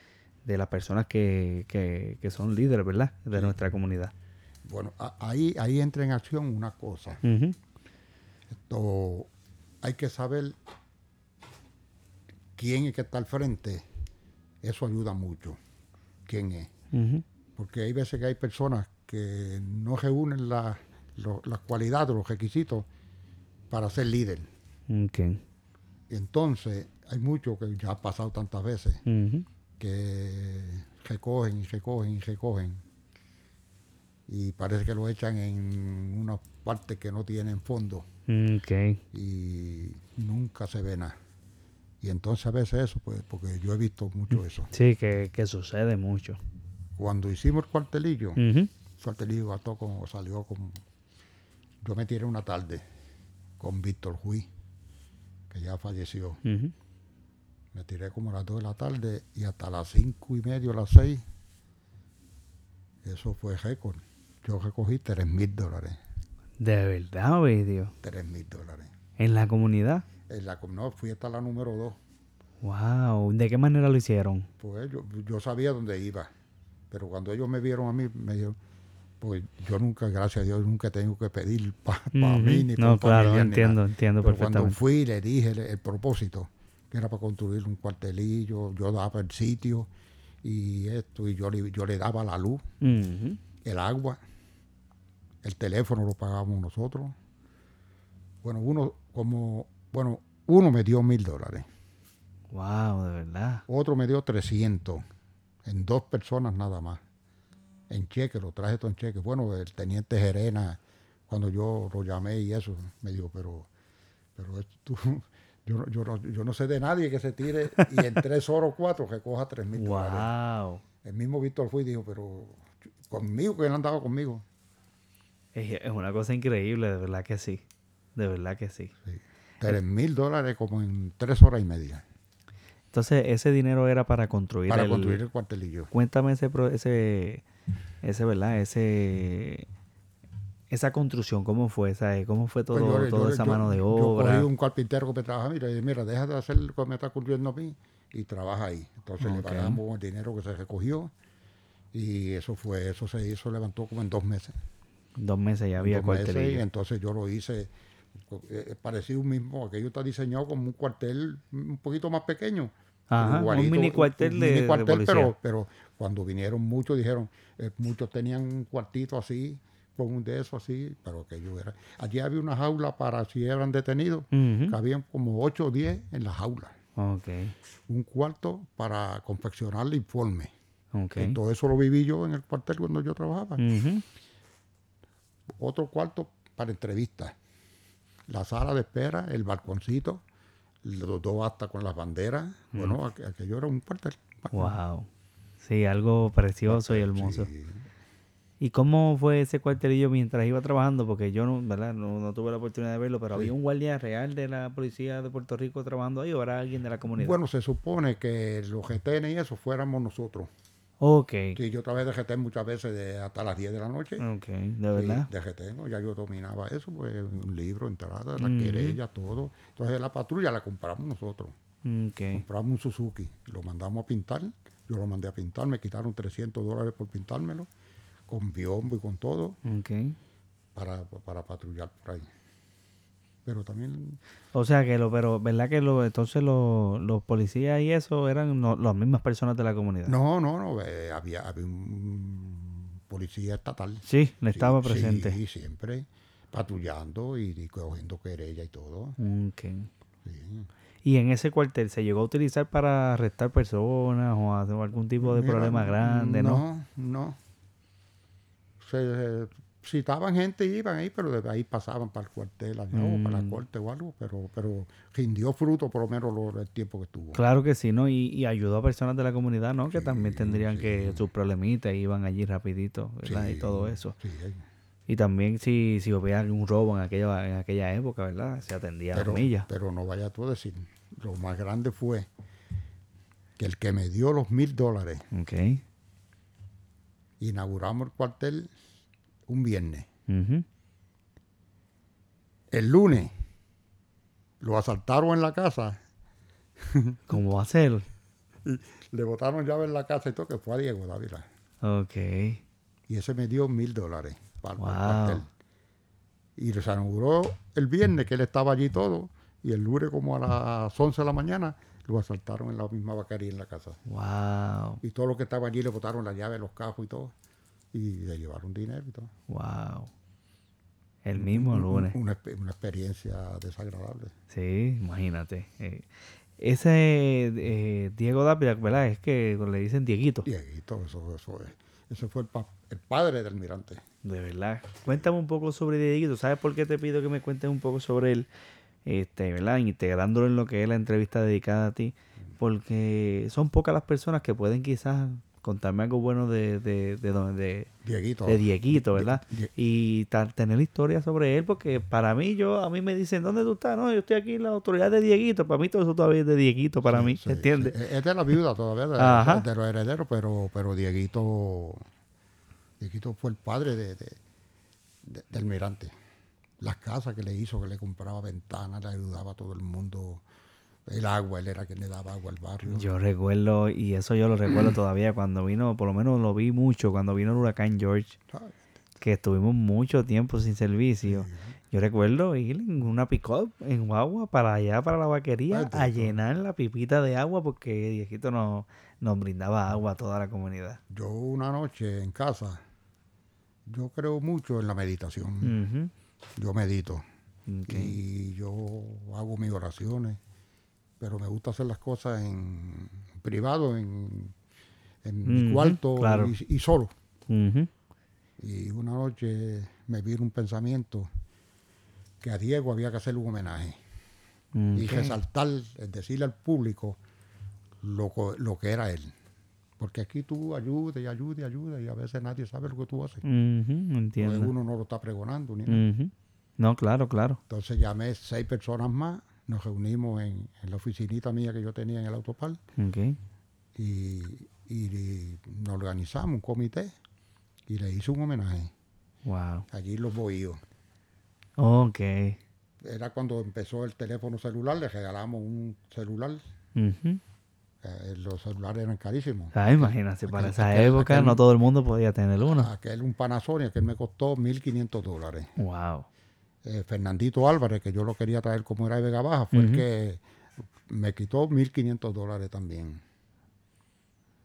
A: las personas que, que, que, son líderes, ¿verdad? De nuestra comunidad.
B: Bueno, ahí, ahí entra en acción una cosa. Esto, hay que saber quién es que está al frente. Eso ayuda mucho. ¿Quién es? Porque hay veces que hay personas que no reúnen las cualidades, los requisitos para ser líder. Okay. Entonces, hay muchos que ya ha pasado tantas veces que recogen y recogen y recogen y parece que lo echan en una parte que no tienen fondo. Okay. Y nunca se ve nada. Y entonces a veces eso, pues, porque yo he visto mucho eso.
A: Sí, que, sucede mucho.
B: Cuando hicimos el cuartelillo, el cuartelillo como, salió como... Yo me tiré una tarde con Víctor Juí, que ya falleció. Me tiré como a las 2 de la tarde y hasta las cinco y media, las 6. Eso fue récord. Yo recogí 3 mil dólares.
A: ¿De verdad, Dios?
B: 3 mil dólares.
A: ¿En la comunidad?
B: En la No, fui hasta la número 2.
A: Wow, ¿de qué manera lo hicieron?
B: Pues yo, yo sabía dónde iba, pero cuando ellos me vieron a mí, me dijeron, pues yo nunca, gracias a Dios, nunca tengo que pedir para mí ni para
A: No, claro, entiendo, entiendo pero
B: perfectamente. Cuando fui, le dije el, propósito, que era para construir un cuartelillo, yo daba el sitio y esto, y yo, yo le daba la luz, el agua, el teléfono lo pagábamos nosotros. Bueno, uno como, bueno, uno me dio mil dólares.
A: Wow, de verdad.
B: Otro me dio 300 en dos personas nada más. En cheque, lo traje todo en cheque. Bueno, el teniente Gerena, cuando yo lo llamé y eso, me dijo, pero, pero tú, *laughs* yo, yo, yo, no sé de nadie que se tire y en tres horas o cuatro recoja tres mil wow. dólares. El mismo Víctor fue y dijo, pero conmigo, que él andaba conmigo.
A: Es, una cosa increíble, de verdad que sí. De verdad que sí.
B: Tres mil dólares como en tres horas y media.
A: Entonces, ese dinero era para construir
B: para el... construir el cuartelillo.
A: Cuéntame ese, ese, ese, ¿verdad? Ese, esa construcción, ¿cómo fue? Esa, ¿Cómo fue todo, pues toda esa mano de obra?
B: Yo cogí un carpintero que me trabaja, mira, y mira, deja de hacer lo que me está construyendo a mí y trabaja ahí. Entonces le pagamos el dinero que se recogió y eso fue, eso se hizo, levantó como en dos meses.
A: Dos meses ya había cuartel.
B: Y entonces yo lo hice eh, parecido mismo, aquello está diseñado como un cuartel un poquito más pequeño.
A: un mini cuartel de, mini cuartel,
B: pero, pero cuando vinieron muchos dijeron, eh, muchos tenían un cuartito así, con un de esos así, pero aquello era. Allí había una jaula para si eran detenidos, habían como 8 o 10 en la jaula. Okay. Un cuarto para confeccionar el informe. Okay. todo eso lo viví yo en el cuartel cuando yo trabajaba otro cuarto para entrevistas. La sala de espera, el balconcito, los dos hasta con las banderas. Bueno, aquello era un cuartel.
A: Wow. Sí, algo precioso y hermoso. ¿Y cómo fue ese cuartelillo mientras iba trabajando? Porque yo no, ¿verdad? no, tuve la oportunidad de verlo, pero había un guardia real de la policía de Puerto Rico trabajando ahí o era alguien de la comunidad.
B: Bueno, se supone que los GTN y eso fuéramos nosotros.
A: Ok.
B: Sí, yo trabajé de GT muchas veces de hasta las 10 de la noche.
A: Ok, de verdad.
B: de GT, ¿no? ya yo dominaba eso, pues un libro, entrada, la querella, todo. Entonces la patrulla la compramos nosotros. Okay. Compramos un Suzuki, lo mandamos a pintar. Yo lo mandé a pintar, me quitaron 300 dólares por pintármelo, con biombo y con todo. Okay. Para, para patrullar por ahí pero también...
A: O sea que, lo, pero ¿verdad que lo, entonces los policías y eso eran las mismas personas de la comunidad?
B: No, no, no, eh, había, había un policía estatal.
A: Sí, le estaba presente.
B: Sí, siempre patrullando y, cogiendo querella y todo.
A: Okay. ¿Y en ese cuartel se llegó a utilizar para arrestar personas o hacer algún tipo de problema grande, no?
B: No, no. Se, si estaban gente iban ahí, pero desde ahí pasaban para el cuartel, o para la mm. corte o algo, pero, pero rindió fruto por lo menos el tiempo que estuvo.
A: Claro que sí, ¿no? Y, ayudó a personas de la comunidad, ¿no? que también tendrían que sus problemitas iban allí rapidito, ¿verdad? y todo eso. Y también si, si hubiera algún robo en aquella, en aquella época, ¿verdad? Se atendía
B: pero,
A: a millas.
B: Pero no vaya tú a decir, lo más grande fue que el que me dio los mil dólares,
A: Ok.
B: inauguramos el cuartel un viernes. El lunes lo asaltaron en la casa, *laughs*
A: ¿Cómo va a ser?
B: le botaron llave en la casa y todo, que fue a Diego Dávila.
A: Ok.
B: Y ese me dio mil dólares para el
A: Wow.
B: cuartel. Y se inauguró el viernes, que él estaba allí todo, y el lunes como a las 11 de la mañana lo asaltaron en la misma vaquería en la casa.
A: Wow.
B: Y todo lo que estaba allí le botaron la llave, los cajos y todo. Y le llevaron dinero y todo.
A: Wow. El mismo lunes.
B: Una, expe- una experiencia desagradable.
A: Sí, imagínate. Eh, ese eh, Diego Dávila, ¿verdad? Es que le dicen Dieguito.
B: Dieguito, eso, eso es. Ese fue el, pa- el padre del almirante.
A: De verdad. Cuéntame un poco sobre Dieguito. ¿Sabes por qué te pido que me cuentes un poco sobre él? Este, ¿verdad? Integrándolo en lo que es la entrevista dedicada a ti. Porque son pocas las personas que pueden quizás contarme algo bueno de, de, de, de,
B: Dieguito.
A: de Dieguito, ¿verdad?
B: Die-
A: Y tener historia sobre él, porque para mí, yo, a mí me dicen, ¿dónde tú estás? No, yo estoy aquí en la autoridad de Dieguito. Para mí todo eso todavía es de Dieguito, para mí,
B: Sí,
A: ¿entiendes?
B: sí. Es de la viuda todavía, de, los herederos, pero, pero Dieguito, Dieguito fue el padre de, de- de- del almirante. Las casas que le hizo, que le compraba ventanas, le ayudaba a todo el mundo. El agua, él era quien le daba agua al barrio.
A: Yo recuerdo, y eso yo lo recuerdo *clears throat* todavía, cuando vino, por lo menos lo vi mucho, cuando vino el huracán George, que estuvimos mucho tiempo sin servicio. Yo recuerdo ir en una pick-up, en guagua, para allá, para la vaquería, a llenar la pipita de agua, porque Dieguito nos, nos brindaba agua a toda la comunidad.
B: Yo una noche en casa, yo creo mucho en la meditación. Yo medito. Y yo hago mis oraciones, pero me gusta hacer las cosas en privado, en, en mi cuarto
A: claro.
B: y, y solo. Y una noche me vino un pensamiento que a Diego había que hacerle un homenaje y
A: Ok.
B: resaltar, es decirle al público lo, lo que era él. Porque aquí tú ayudas y ayudas y ayudas y a veces nadie sabe lo que tú haces.
A: Entiendo.
B: uno no lo está pregonando ni nada.
A: No, claro, claro.
B: Entonces llamé seis personas más, nos reunimos en, en la oficinita mía que yo tenía en el autopar
A: Ok.
B: y, y nos organizamos un comité y le hice un homenaje
A: Wow.
B: allí los bohíos.
A: Ok.
B: Era cuando empezó el teléfono celular, le regalamos un celular. Eh, los celulares eran carísimos.
A: Ah, imagínate, para
B: Aquel-
A: esa
B: aquel-
A: época
B: aquel-
A: no todo el mundo podía tener uno.
B: Aquel un Panasonic que me costó 1.500 dólares.
A: Wow.
B: Eh, Fernandito Álvarez, que yo lo quería traer como era de Vega Baja, fue el que me quitó 1.500 dólares también.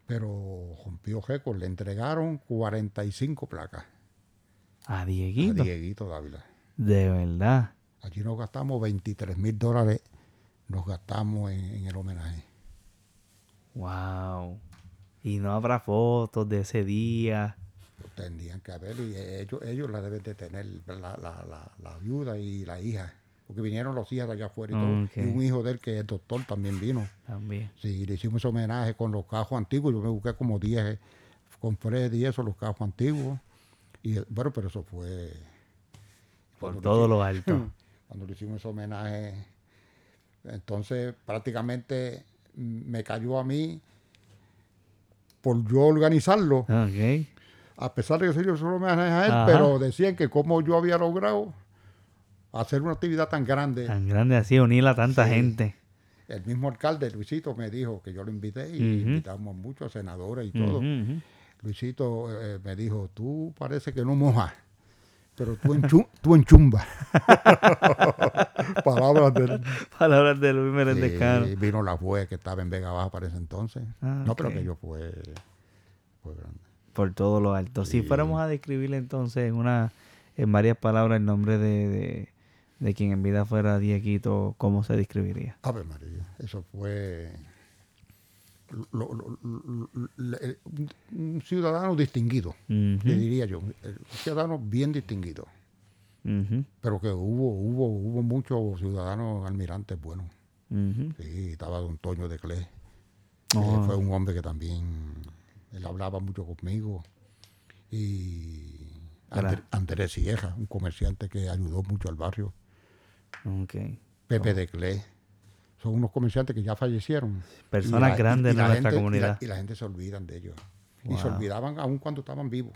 B: Pero rompió récord, le entregaron 45 placas
A: A
B: a
A: Dieguito.
B: Dieguito Dávila.
A: De verdad.
B: Allí nos gastamos 23 mil dólares, nos gastamos en, en el homenaje.
A: Wow. Y no habrá fotos de ese día.
B: Tendrían que haber, y ellos, ellos la deben de tener, la, la, la, la viuda y la hija. Porque vinieron los hijas de allá afuera y todo. Y un hijo de él que es doctor también vino.
A: También.
B: Sí, le hicimos homenaje con los cajos antiguos. Yo me busqué como 10, eh, compré 10 o los cajos antiguos. Y eh, bueno, pero eso fue.
A: Por todo lo alto.
B: Cuando le hicimos ese homenaje, entonces prácticamente mm, me cayó a mí por yo organizarlo,
A: Ok.
B: A pesar de que hizo un homenaje a él,
A: Ajá.
B: pero decían que como yo había logrado hacer una actividad tan grande.
A: Tan grande así, unir a tanta
B: Sí.
A: gente.
B: El mismo alcalde, Luisito, me dijo que yo lo invité y
A: Ujú.
B: invitamos a muchos senadores y todo. Luisito eh, me dijo, tú parece que no mojas, pero tú, enchu tú enchumbas. *laughs* Palabras del... *laughs*
A: Palabras de Luis Meréndez Cano.
B: Sí, vino la juez que estaba en Vega Baja para ese entonces.
A: Ah,
B: no, pero
A: ok.
B: que yo fue, fue grande.
A: Por todo lo alto. Si fuéramos a describirle entonces en una, en varias palabras el nombre de, de, de quien en vida fuera Dieguito, ¿cómo se describiría?
B: Ave María, eso fue lo- lo- un, ciudadano distinguido, le diría yo, un ciudadano bien distinguido. Pero que hubo, hubo, hubo muchos ciudadanos almirantes buenos. Sí, estaba don Toño de Clé.
A: Oh.
B: Fue un hombre que también, él hablaba mucho conmigo. Y Andrés Cieja, un comerciante que ayudó mucho al barrio.
A: Ok.
B: Pepe de Clé. son unos comerciantes que ya fallecieron.
A: Personas grandes de nuestra comunidad.
B: Y la, gente se olvidan de ellos. Y se olvidaban aún cuando estaban vivos.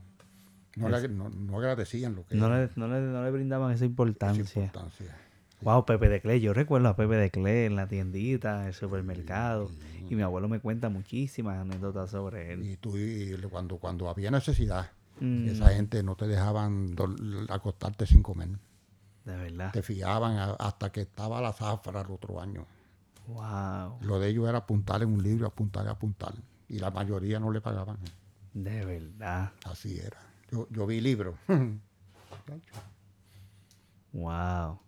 B: No, le, no, agradecían lo que...
A: No le, no, le, brindaban esa importancia. Esa importancia. Wow, Pepe de Cle. Yo recuerdo a Pepe de Cle en la tiendita, en el supermercado. Y mi abuelo me cuenta muchísimas anécdotas sobre él.
B: Y tú, cuando, cuando había necesidad, mm. esa gente no te dejaban acostarte sin comer.
A: De verdad.
B: Te fiaban hasta que estaba la zafra el otro año.
A: Wow.
B: Lo de ellos era apuntar en un libro, apuntar y apuntar. Y la mayoría no le pagaban.
A: De verdad.
B: Así era. Yo, yo vi libros. *laughs*
A: wow.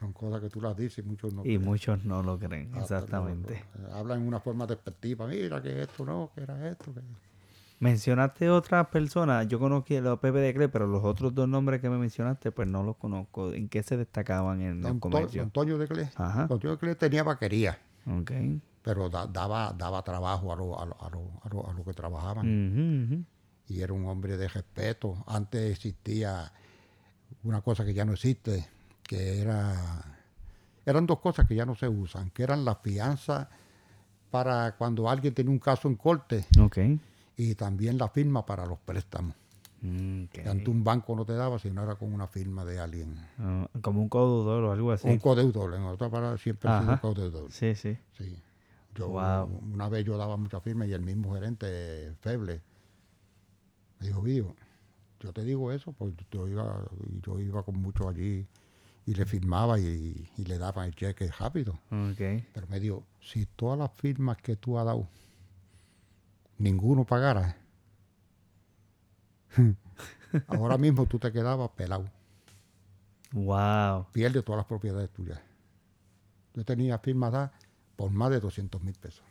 B: Son cosas que tú las dices y muchos no
A: Y muchos no lo creen, exactamente.
B: hablan en una forma despectiva. Mira que esto no, que era esto. Que...
A: Mencionaste otras personas. Yo conocí a los Pepe de Cle, pero los otros dos nombres que me mencionaste, pues no los conozco. ¿En qué se destacaban en el comercio?
B: Antonio de Cle. Antonio de Cle tenía vaquería.
A: Ok.
B: Pero daba, daba trabajo a los a lo, a lo, que trabajaban. Y era un hombre de respeto. Antes existía una cosa que ya no existe que era, eran dos cosas que ya no se usan, que eran la fianza para cuando alguien tenía un caso en corte y también la firma para los préstamos. Mm, que antes un banco no te daba si no era con una firma de alguien.
A: Ah, como un codeudor o algo así.
B: Un codeudor, en otra palabra siempre ha sido un codeudor.
A: Sí, sí.
B: sí. Yo, Una vez yo daba mucha firma y el mismo gerente, Feble, me dijo, Vivo, yo te digo eso porque yo iba, yo iba con mucho allí y le firmaba y, le daba el cheque rápido. Pero me dijo, si todas las firmas que tú has dado, ninguno pagara, *laughs* ahora mismo tú te quedabas pelado.
A: Wow.
B: Pierde todas las propiedades tuyas. Yo tenía firmas dadas por más de 200 mil pesos.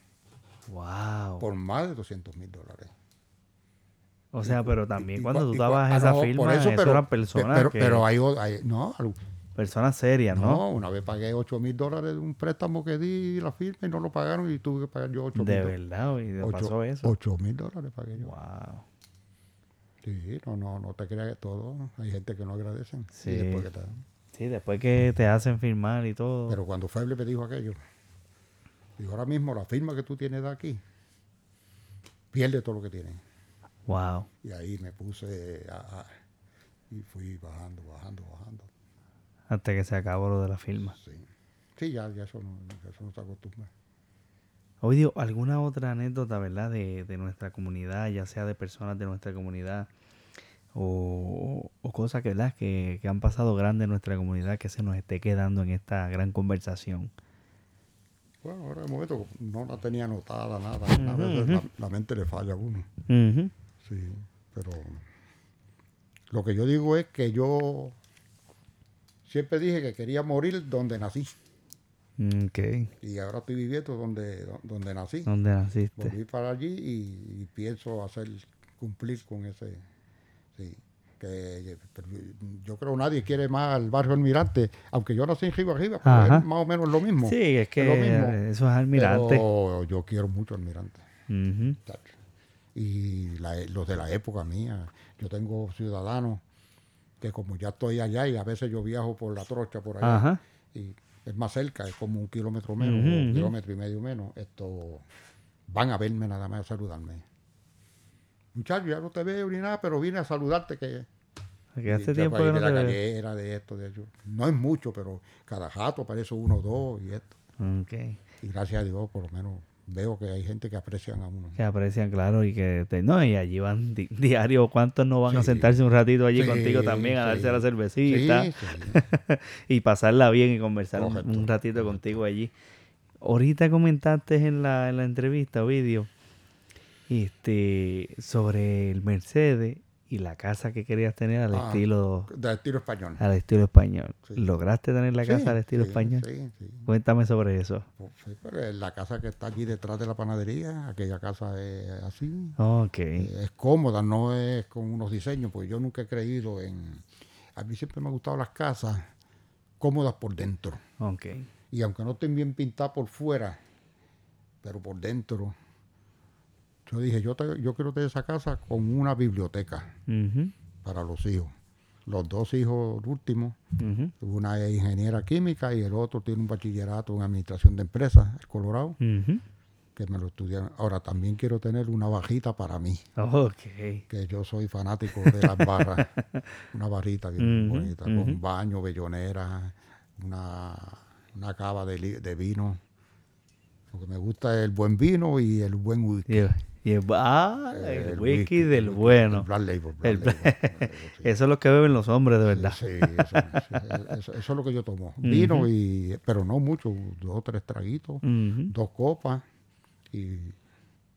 A: Wow.
B: Por más de 200 mil dólares.
A: O sea, pero también cuando tú dabas esa firma, eso, eran personas
B: pero, pero hay, hay, no,
A: Personas serias, ¿no?
B: No, una vez pagué 8 mil dólares de un préstamo que di la firma y no lo pagaron y tuve que pagar yo 8 mil.
A: De verdad, ¿y te pasó eso?
B: 8 mil dólares pagué yo.
A: Wow.
B: Sí, no, no, no te creas que todo. Hay gente que no agradecen.
A: Sí. después que te, sí, después que te hacen firmar y todo.
B: Pero cuando Feble me dijo aquello, dijo, ahora mismo la firma que tú tienes de aquí, pierde todo lo que tienes.
A: Wow.
B: Y ahí me puse a, y fui bajando, bajando, bajando.
A: Hasta que se acabó lo de la firma.
B: Sí, sí ya, ya eso, no, eso no se acostumbra.
A: Oye, ¿alguna otra anécdota, verdad, de, de, nuestra comunidad, ya sea de personas de nuestra comunidad o, o cosas que, ¿verdad? Que, que, han pasado grandes en nuestra comunidad que se nos esté quedando en esta gran conversación?
B: Bueno, ahora de momento no la tenía anotada, nada. a veces la, mente le falla a uno. Sí, pero lo que yo digo es que yo siempre dije que quería morir donde nací.
A: Okay.
B: Y ahora estoy viviendo donde, donde nací.
A: Donde naciste.
B: Volví para allí y, pienso hacer, cumplir con ese. Sí. Que, yo creo que nadie quiere más el barrio Almirante, aunque yo nací en Río Arriba, es más o menos lo mismo.
A: Sí, es que eso es Almirante.
B: Pero yo quiero mucho Almirante. Y los de la época mía, yo tengo ciudadanos que como ya estoy allá y a veces yo viajo por la trocha por allá y es más cerca, es como un kilómetro menos, un kilómetro y medio menos, esto van a verme nada más a saludarme. Muchachos, ya no te veo ni nada, pero vine a saludarte que
A: hace tiempo que no
B: de la gallera, de esto, de eso. No es mucho, pero cada rato aparece uno o dos y esto. Y gracias a Dios, por lo menos veo que hay gente que aprecian a uno.
A: Que aprecian, claro, y que no, y allí van *laughs* diario, ¿cuántos no van a sentarse un ratito allí contigo también a darse la cervecita? *laughs* y pasarla bien y conversar un, ratito contigo allí. Ahorita comentaste en la, en la entrevista o vídeo este, sobre el Mercedes y la casa que querías tener al ah, estilo
B: del estilo español.
A: al estilo español. Lograste tener la casa al estilo español sí, sí. cuéntame sobre eso.
B: Pues, la casa que está aquí detrás de la panadería aquella casa es así.
A: Okay.
B: Eh, es cómoda no es con unos diseños porque yo nunca he creído en a mí siempre me han gustado las casas cómodas por dentro.
A: Okay.
B: y aunque no estén bien pintadas por fuera pero por dentro yo dije, yo, yo quiero tener esa casa con una biblioteca para los hijos. los dos hijos últimos, una es ingeniera química y el otro tiene un bachillerato en administración de empresas, el Colorado, que me lo estudiaron. Ahora también quiero tener una bajita para mí, que yo soy fanático de las barras, *laughs* una barrita bien bonita, con baño, bellonera, una, una cava de, de vino. Lo que me gusta es el buen vino y el buen whisky.
A: Y el, ah, el, whisky, del bueno. *laughs* eso es lo que beben los hombres, de verdad.
B: Sí, eso, es lo que yo tomo. Vino, y, pero no mucho, dos o tres traguitos, dos copas y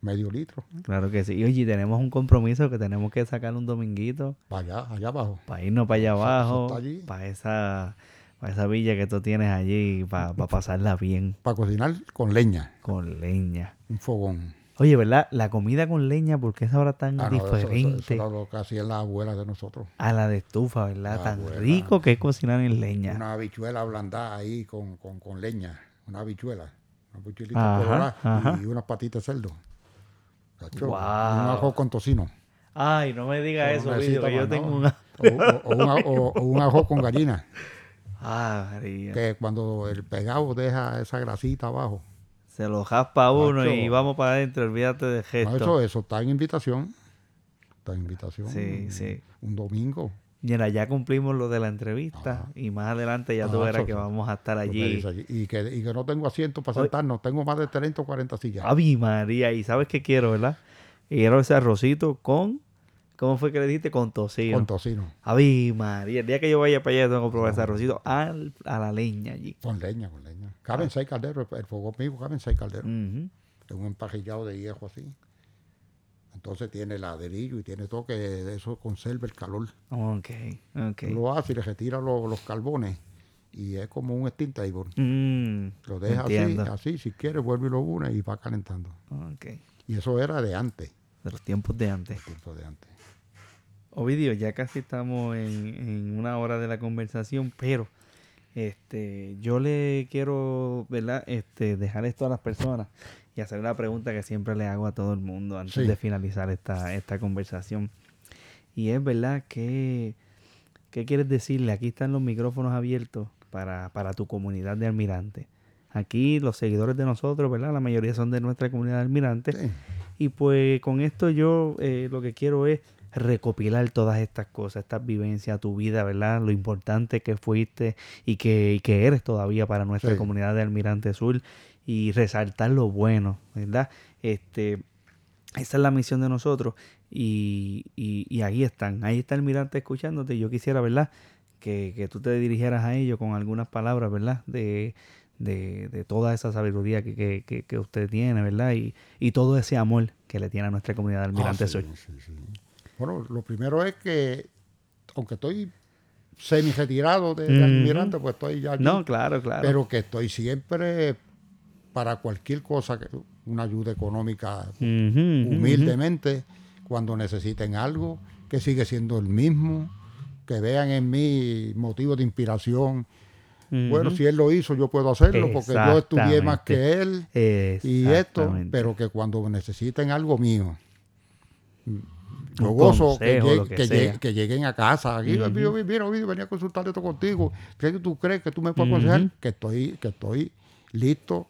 B: medio litro.
A: Claro que sí. Y oye, tenemos un compromiso que tenemos que sacar un dominguito.
B: Para allá, allá abajo.
A: Para irnos para allá abajo. Para esa, para esa villa que tú tienes allí, para, para pasarla bien.
B: Para cocinar con leña.
A: Con leña.
B: Un fogón.
A: Oye, ¿verdad? La comida con leña, ¿por qué es ahora tan ah, diferente?
B: Eso, era lo que hacían las abuelas de nosotros.
A: A la de estufa, ¿verdad? tan rico que es cocinar en leña.
B: Una habichuela ablandada ahí con, con, con leña. Una habichuela. Una habichuelita colorada y unas patitas de cerdo. wow. Un ajo con tocino.
A: Ay, no me diga eso, que yo tengo una...
B: o, un ajo con gallina. *laughs*
A: Ah, María.
B: Que cuando el pegado deja esa grasita abajo
A: se lo jaspa uno y vamos para adentro, olvídate de gesto.
B: eso, eso está en invitación. Está en invitación.
A: Sí, sí.
B: Un domingo.
A: Mira, ya cumplimos lo de la entrevista y más adelante ya tú verás que vamos a estar allí.
B: Y que, y que no tengo asiento para sentarnos, tengo más de 30 o 40 sillas.
A: Avi María, y sabes qué quiero, ¿verdad? Quiero ese arrocito con ¿Cómo fue que le dijiste? Con tocino.
B: Con tocino.
A: Avi María, el día que yo vaya para allá tengo que probar ese arrocito a la leña allí.
B: Con leña, con leña. Caben ah. seis calderos, el fuego mío caben seis calderos. Es un empajillado de hierro así. Entonces tiene ladrillo y tiene todo que eso conserva el calor.
A: Ok, ok.
B: lo hace y le retira los, carbones y es como un steam table. Mm, lo deja así, así, si quiere vuelve y lo une y va calentando.
A: Okay.
B: Y eso era de antes.
A: De los tiempos de antes.
B: Los tiempos de antes.
A: Ovidio, ya casi estamos en, una hora de la conversación, pero este, yo le quiero, ¿verdad? Este, dejar esto a las personas y hacer una pregunta que siempre le hago a todo el mundo antes de finalizar esta, esta conversación. Y es, ¿verdad? ¿Qué, ¿Qué quieres decirle? Aquí están los micrófonos abiertos para, para tu comunidad de almirantes. Aquí los seguidores de nosotros, ¿verdad? La mayoría son de nuestra comunidad de almirantes. Y pues con esto yo eh, lo que quiero es recopilar todas estas cosas, estas vivencias, tu vida, ¿verdad? Lo importante que fuiste y que, que eres todavía para nuestra comunidad de Almirante Sur y resaltar lo bueno, ¿verdad? Este, esa es la misión de nosotros y, y, ahí están, ahí está Almirante escuchándote. Yo quisiera, ¿verdad? Que, que tú te dirigieras a ellos con algunas palabras, ¿verdad? De, de, de, toda esa sabiduría que, que, que, usted tiene, ¿verdad? Y, y, todo ese amor que le tiene a nuestra comunidad de Almirante ah, Sur.
B: Bueno, lo primero es que, aunque estoy semi retirado de, almirante, pues estoy ya aquí.
A: No, claro, claro.
B: Pero que estoy siempre para cualquier cosa, una ayuda económica humildemente, cuando necesiten algo, que sigue siendo el mismo, que vean en mí motivo de inspiración. Bueno, si él lo hizo, yo puedo hacerlo porque yo estudié más que él y esto, pero que cuando necesiten algo mío, yo gozo que, lleguen a casa. Aquí, mira, venía a consultar esto contigo. ¿Qué tú crees que tú me puedes aconsejar? Que estoy, que estoy listo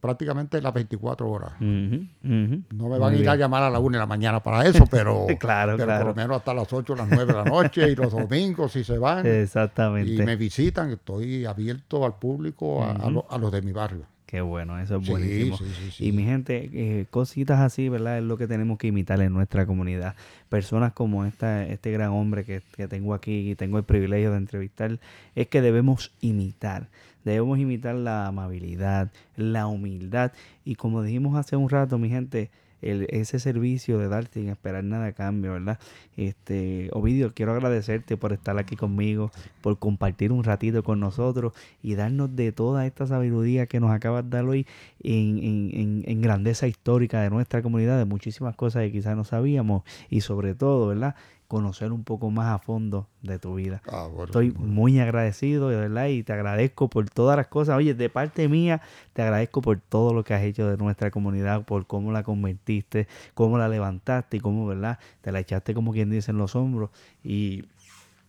B: prácticamente las 24 horas. No me van a ir a llamar a la 1 de la mañana para *laughs* eso, pero,
A: claro,
B: pero por lo menos hasta las 8 o las 9 de la noche y los domingos si se van.
A: Exactamente.
B: Y me visitan, estoy abierto al público, a los de mi barrio.
A: Qué bueno, eso es buenísimo. y mi gente, eh, cositas así, ¿verdad? Es lo que tenemos que imitar en nuestra comunidad. Personas como esta, este gran hombre que, que tengo aquí y tengo el privilegio de entrevistar, es que debemos imitar. Debemos imitar la amabilidad, la humildad. Y como dijimos hace un rato, mi gente, ese servicio de darte sin esperar nada a cambio, ¿verdad? Este, Ovidio, quiero agradecerte por estar aquí conmigo, por compartir un ratito con nosotros y darnos de toda esta sabiduría que nos acabas de dar hoy en, en, en grandeza histórica de nuestra comunidad, de muchísimas cosas que quizás no sabíamos y sobre todo, ¿verdad? Conocer un poco más a fondo de tu vida. Ah, Estoy muy agradecido, de verdad, y te agradezco por todas las cosas. Oye, de parte mía, te agradezco por todo lo que has hecho de nuestra comunidad, por cómo la convertiste, cómo la levantaste y cómo, ¿verdad? Te la echaste como quien dice en los hombros. Y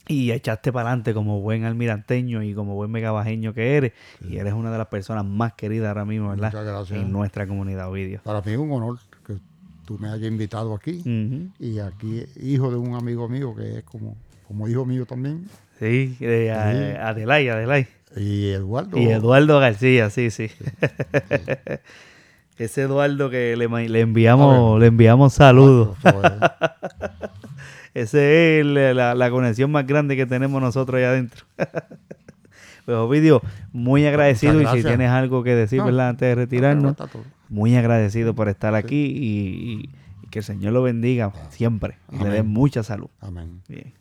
A: y echaste para adelante como buen almiranteño y como buen megabajeño que eres. Y eres una de las personas más queridas ahora mismo, ¿verdad?
B: Muchas gracias.
A: En nuestra comunidad, Ovidio.
B: Para mí es un honor tú me hayas invitado aquí. Y aquí, hijo de un amigo mío que es como, como hijo mío también.
A: Sí, de a-
B: Sí.
A: Adelay, Adelay.
B: Y Eduardo.
A: Y Eduardo García, sí, sí. *laughs* Ese Eduardo que le, le enviamos, le enviamos saludos.
B: Eso es. *laughs*
A: Ese es la, la- la conexión más grande que tenemos nosotros allá adentro. *laughs* Pues Ovidio, muy agradecido y si tienes algo que decir,
B: No,
A: ¿verdad? Antes de retirarnos, muy agradecido por estar aquí y, y- y que el Señor lo bendiga siempre y le dé mucha salud.
B: Amén.
A: Bien.